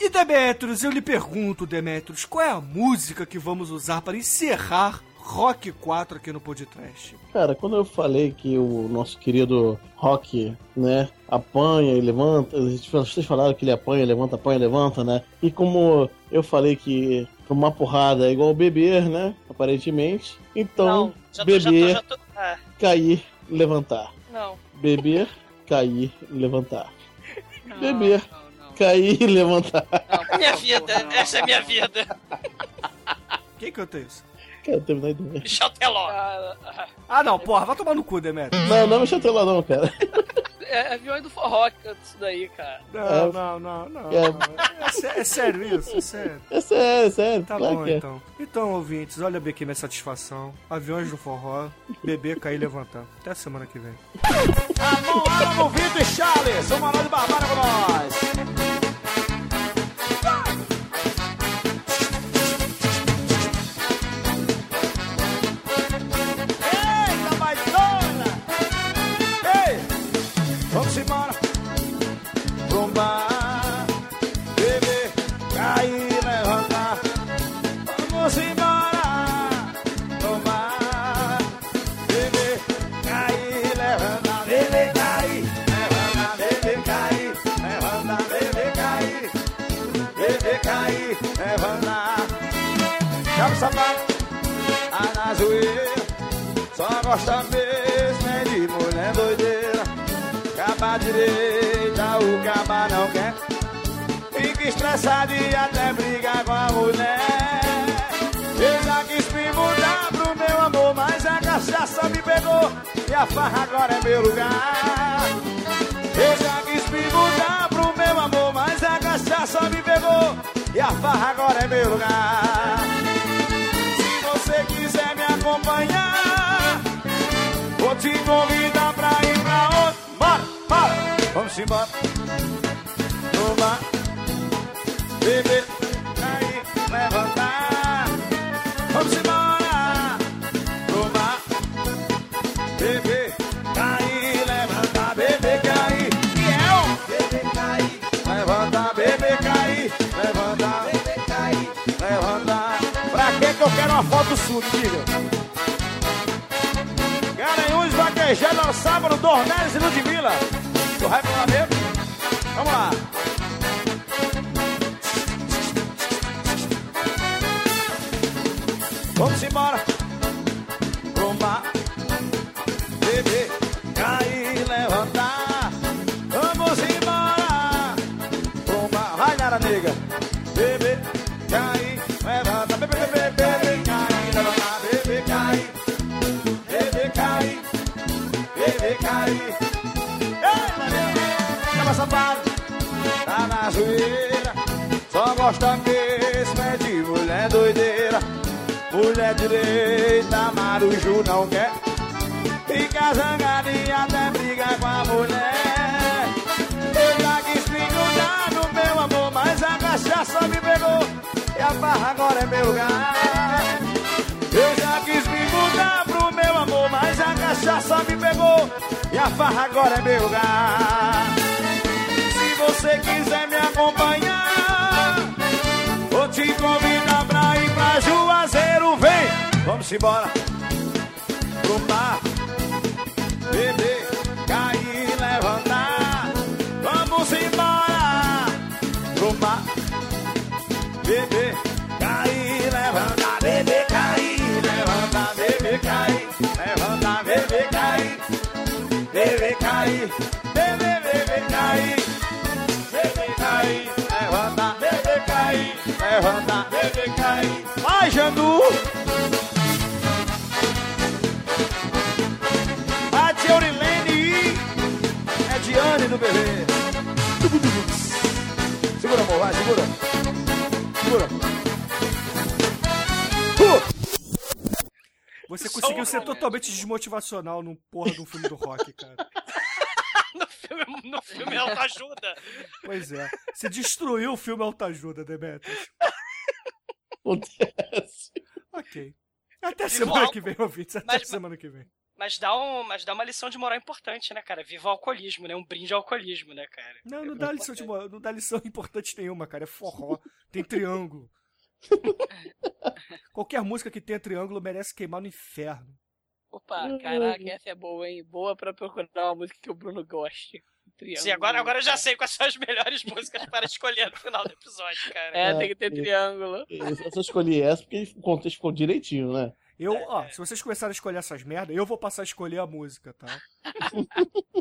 E Demetrius, eu lhe pergunto, Demetrius, qual é a música que vamos usar para encerrar Rock 4 aqui no Podcast? Cara, quando eu falei que o nosso querido Rock, né, apanha e levanta, vocês falaram que ele apanha, levanta, apanha, levanta, né? E como eu falei que tomar porrada é igual beber, né? Aparentemente. Então, Não, já tô, já tô, beber, já tô. Ah, cair, levantar. não. Beber, cair, levantar. Não, Beber. não, não. Cair e levantar. Não, Minha vida, essa é minha vida. Quem canta isso? Quero terminar a ideia. Michel Teló. Ah, ah, não, porra, vai tomar no cu, Demetrius. Não, não me chatela não, cara. é aviões do forró que canta isso daí, cara. Não, não, não, não. É. não. É, é sério isso? É sério. É sério, é sério. Tá claro bom, é. então. Então, ouvintes, olha bem aqui minha satisfação. Aviões do forró, beber, cair e levantar. Até a semana que vem. Alô, Vitor e Charles, uma hora de barbada com nós. Gosta mesmo é de mulher doideira. Caba direita, o caba não quer. Fica estressado e até briga com a mulher. Eu já quis me mudar pro meu amor, mas a cachaça me pegou e a farra agora é meu lugar. Eu já quis me mudar pro meu amor, mas a cachaça me pegou e a farra agora é meu lugar. Se você quiser me acompanhar, te convidar pra ir pra outro. Bora, bora, vamos embora. Tomar, beber, cair, levantar. Vamos embora. Tomar, beber, cair, levantar, beber, cair. E eu? Beber, cair, levantar, beber, cair, levantar, beber, cair, levantar. Pra que que eu quero uma foto sua, diga? Garanhuns vaquejando ao sábado, Dornelles e Ludmilla. Tu vai falar mesmo? Vamos lá. Vamos embora. Só gosta mesmo é de mulher doideira. Mulher direita, maruju não quer. Fica zangada e até briga com a mulher. Eu já quis grudar no meu amor, mas a cachaça me pegou. E a barra agora é meu lugar. Eu já quis me mudar pro meu amor, mas a cachaça me pegou. E a farra agora é meu lugar. Você quiser me acompanhar, vou te convidar pra ir pra Juazeiro. Vem, vamos embora pro mar. Beber, cair, levantar. Vamos embora pro mar. Beber, cair, levantar. Beber, cair, levantar. Beber, cair, Cair. Vai, Jandu! A tia Aurilene é Diane do bebê. Segura, amor, vai, segura. Segura. Uh! Você conseguiu ser totalmente desmotivacional num porra de um filme do rock, cara. No filme, no filme autoajuda. Pois é. Você destruiu o filme Autoajuda, Demetrius. Acontece. Ok. Até Viva semana álcool. que vem, ouvintes. Até Mas- semana que vem. Mas dá, um, mas dá uma lição de moral importante, né, cara? Viva o alcoolismo, né? Um brinde ao alcoolismo, né, cara? Não, não dá lição de moral, não dá lição importante nenhuma, cara. É forró. Tem triângulo. Qualquer música que tenha triângulo merece queimar no inferno. Opa, caraca, essa é boa, hein? Boa pra procurar uma música que o Bruno goste. Triângulo, Sim, agora, agora eu já sei quais são as melhores músicas para escolher no final do episódio, cara. É, É, tem que ter triângulo. Eu só escolhi essa porque o contexto ficou direitinho, né? Eu, ó, se vocês começarem a escolher essas merdas, eu vou passar a escolher a música, tá?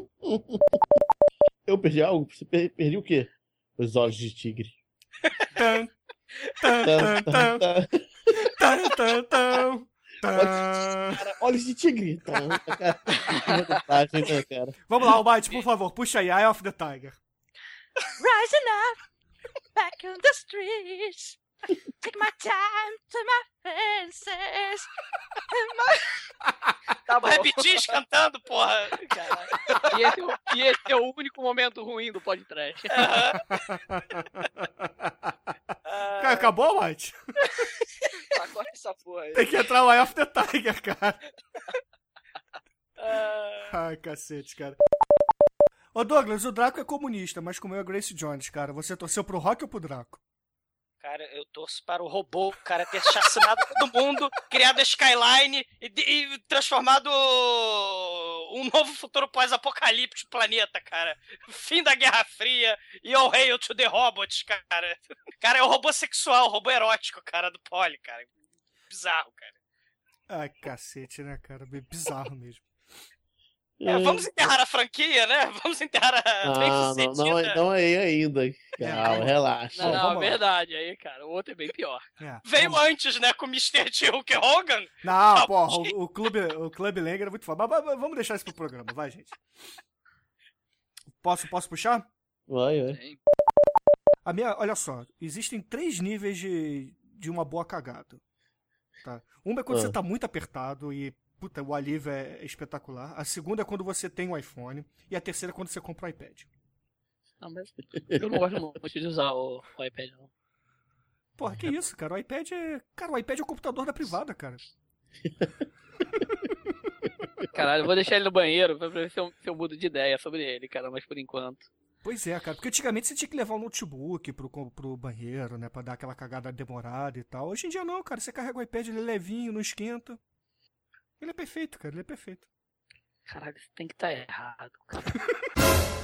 Eu perdi algo? Você per- perdi o quê? Os olhos de tigre. Tan, tan, tan, tan, tan, tan, tan, olhos de tigre. Vamos lá, Almighty, por favor, puxa aí, Eye of the Tiger. Rising up, back on the streets. Take my time to my fences. Tá bom. Repetis cantando, porra. Caraca. E esse, é o- e esse é o único momento ruim do podcast. Cara, acabou? Tá, corta essa porra aí. Tem que entrar o Eye of the Tiger, cara. Ah, Ai, cacete, cara. Ô Douglas, o Draco é comunista, mas comeu a Grace Jones, cara. Você torceu pro Rock ou pro Draco? Cara, eu torço para o robô, o cara ter chacinado todo mundo, criado a Skyline e, e transformado um novo futuro pós-apocalíptico planeta, cara. Fim da Guerra Fria e all hail to the robots, cara. Cara, é o robô sexual, o robô erótico, cara, do Poli, cara. Bizarro, cara. Ai, cacete, né, cara? Bizarro mesmo. É, vamos enterrar a franquia, né? Vamos enterrar a Ah, não, não, não é ainda. Calma, relaxa. Não, não, lá. verdade. Aí, cara, o outro é bem pior. É, Veio vamos- antes, né, com o Mr. T. Hulk Hogan. Não, porra, o, o clube, o clube Langer é muito foda. Mas, mas vamos deixar isso pro programa, vai, gente. Posso, posso puxar? Vai, vai. Sim. A minha, olha só, existem três níveis de, de uma boa cagada. Tá? Uma é quando Ah. você tá muito apertado e, puta, o alívio é espetacular. A segunda é quando você tem um iPhone. E a terceira é quando você compra um iPad. Não, mas eu não gosto muito de usar o, o iPad, não. Porra, que isso, cara? O iPad é. Cara, o iPad é o computador da privada, cara. Caralho, eu vou deixar ele no banheiro pra ver se eu, se eu mudo de ideia sobre ele, cara, mas por enquanto. Pois é, cara. Porque antigamente você tinha que levar o notebook pro, pro banheiro, né? Pra dar aquela cagada demorada e tal. Hoje em dia não, cara. Você carrega o iPad, ele é levinho, não esquenta. Ele é perfeito, cara. Ele é perfeito. Caralho, isso tem que estar errado, cara.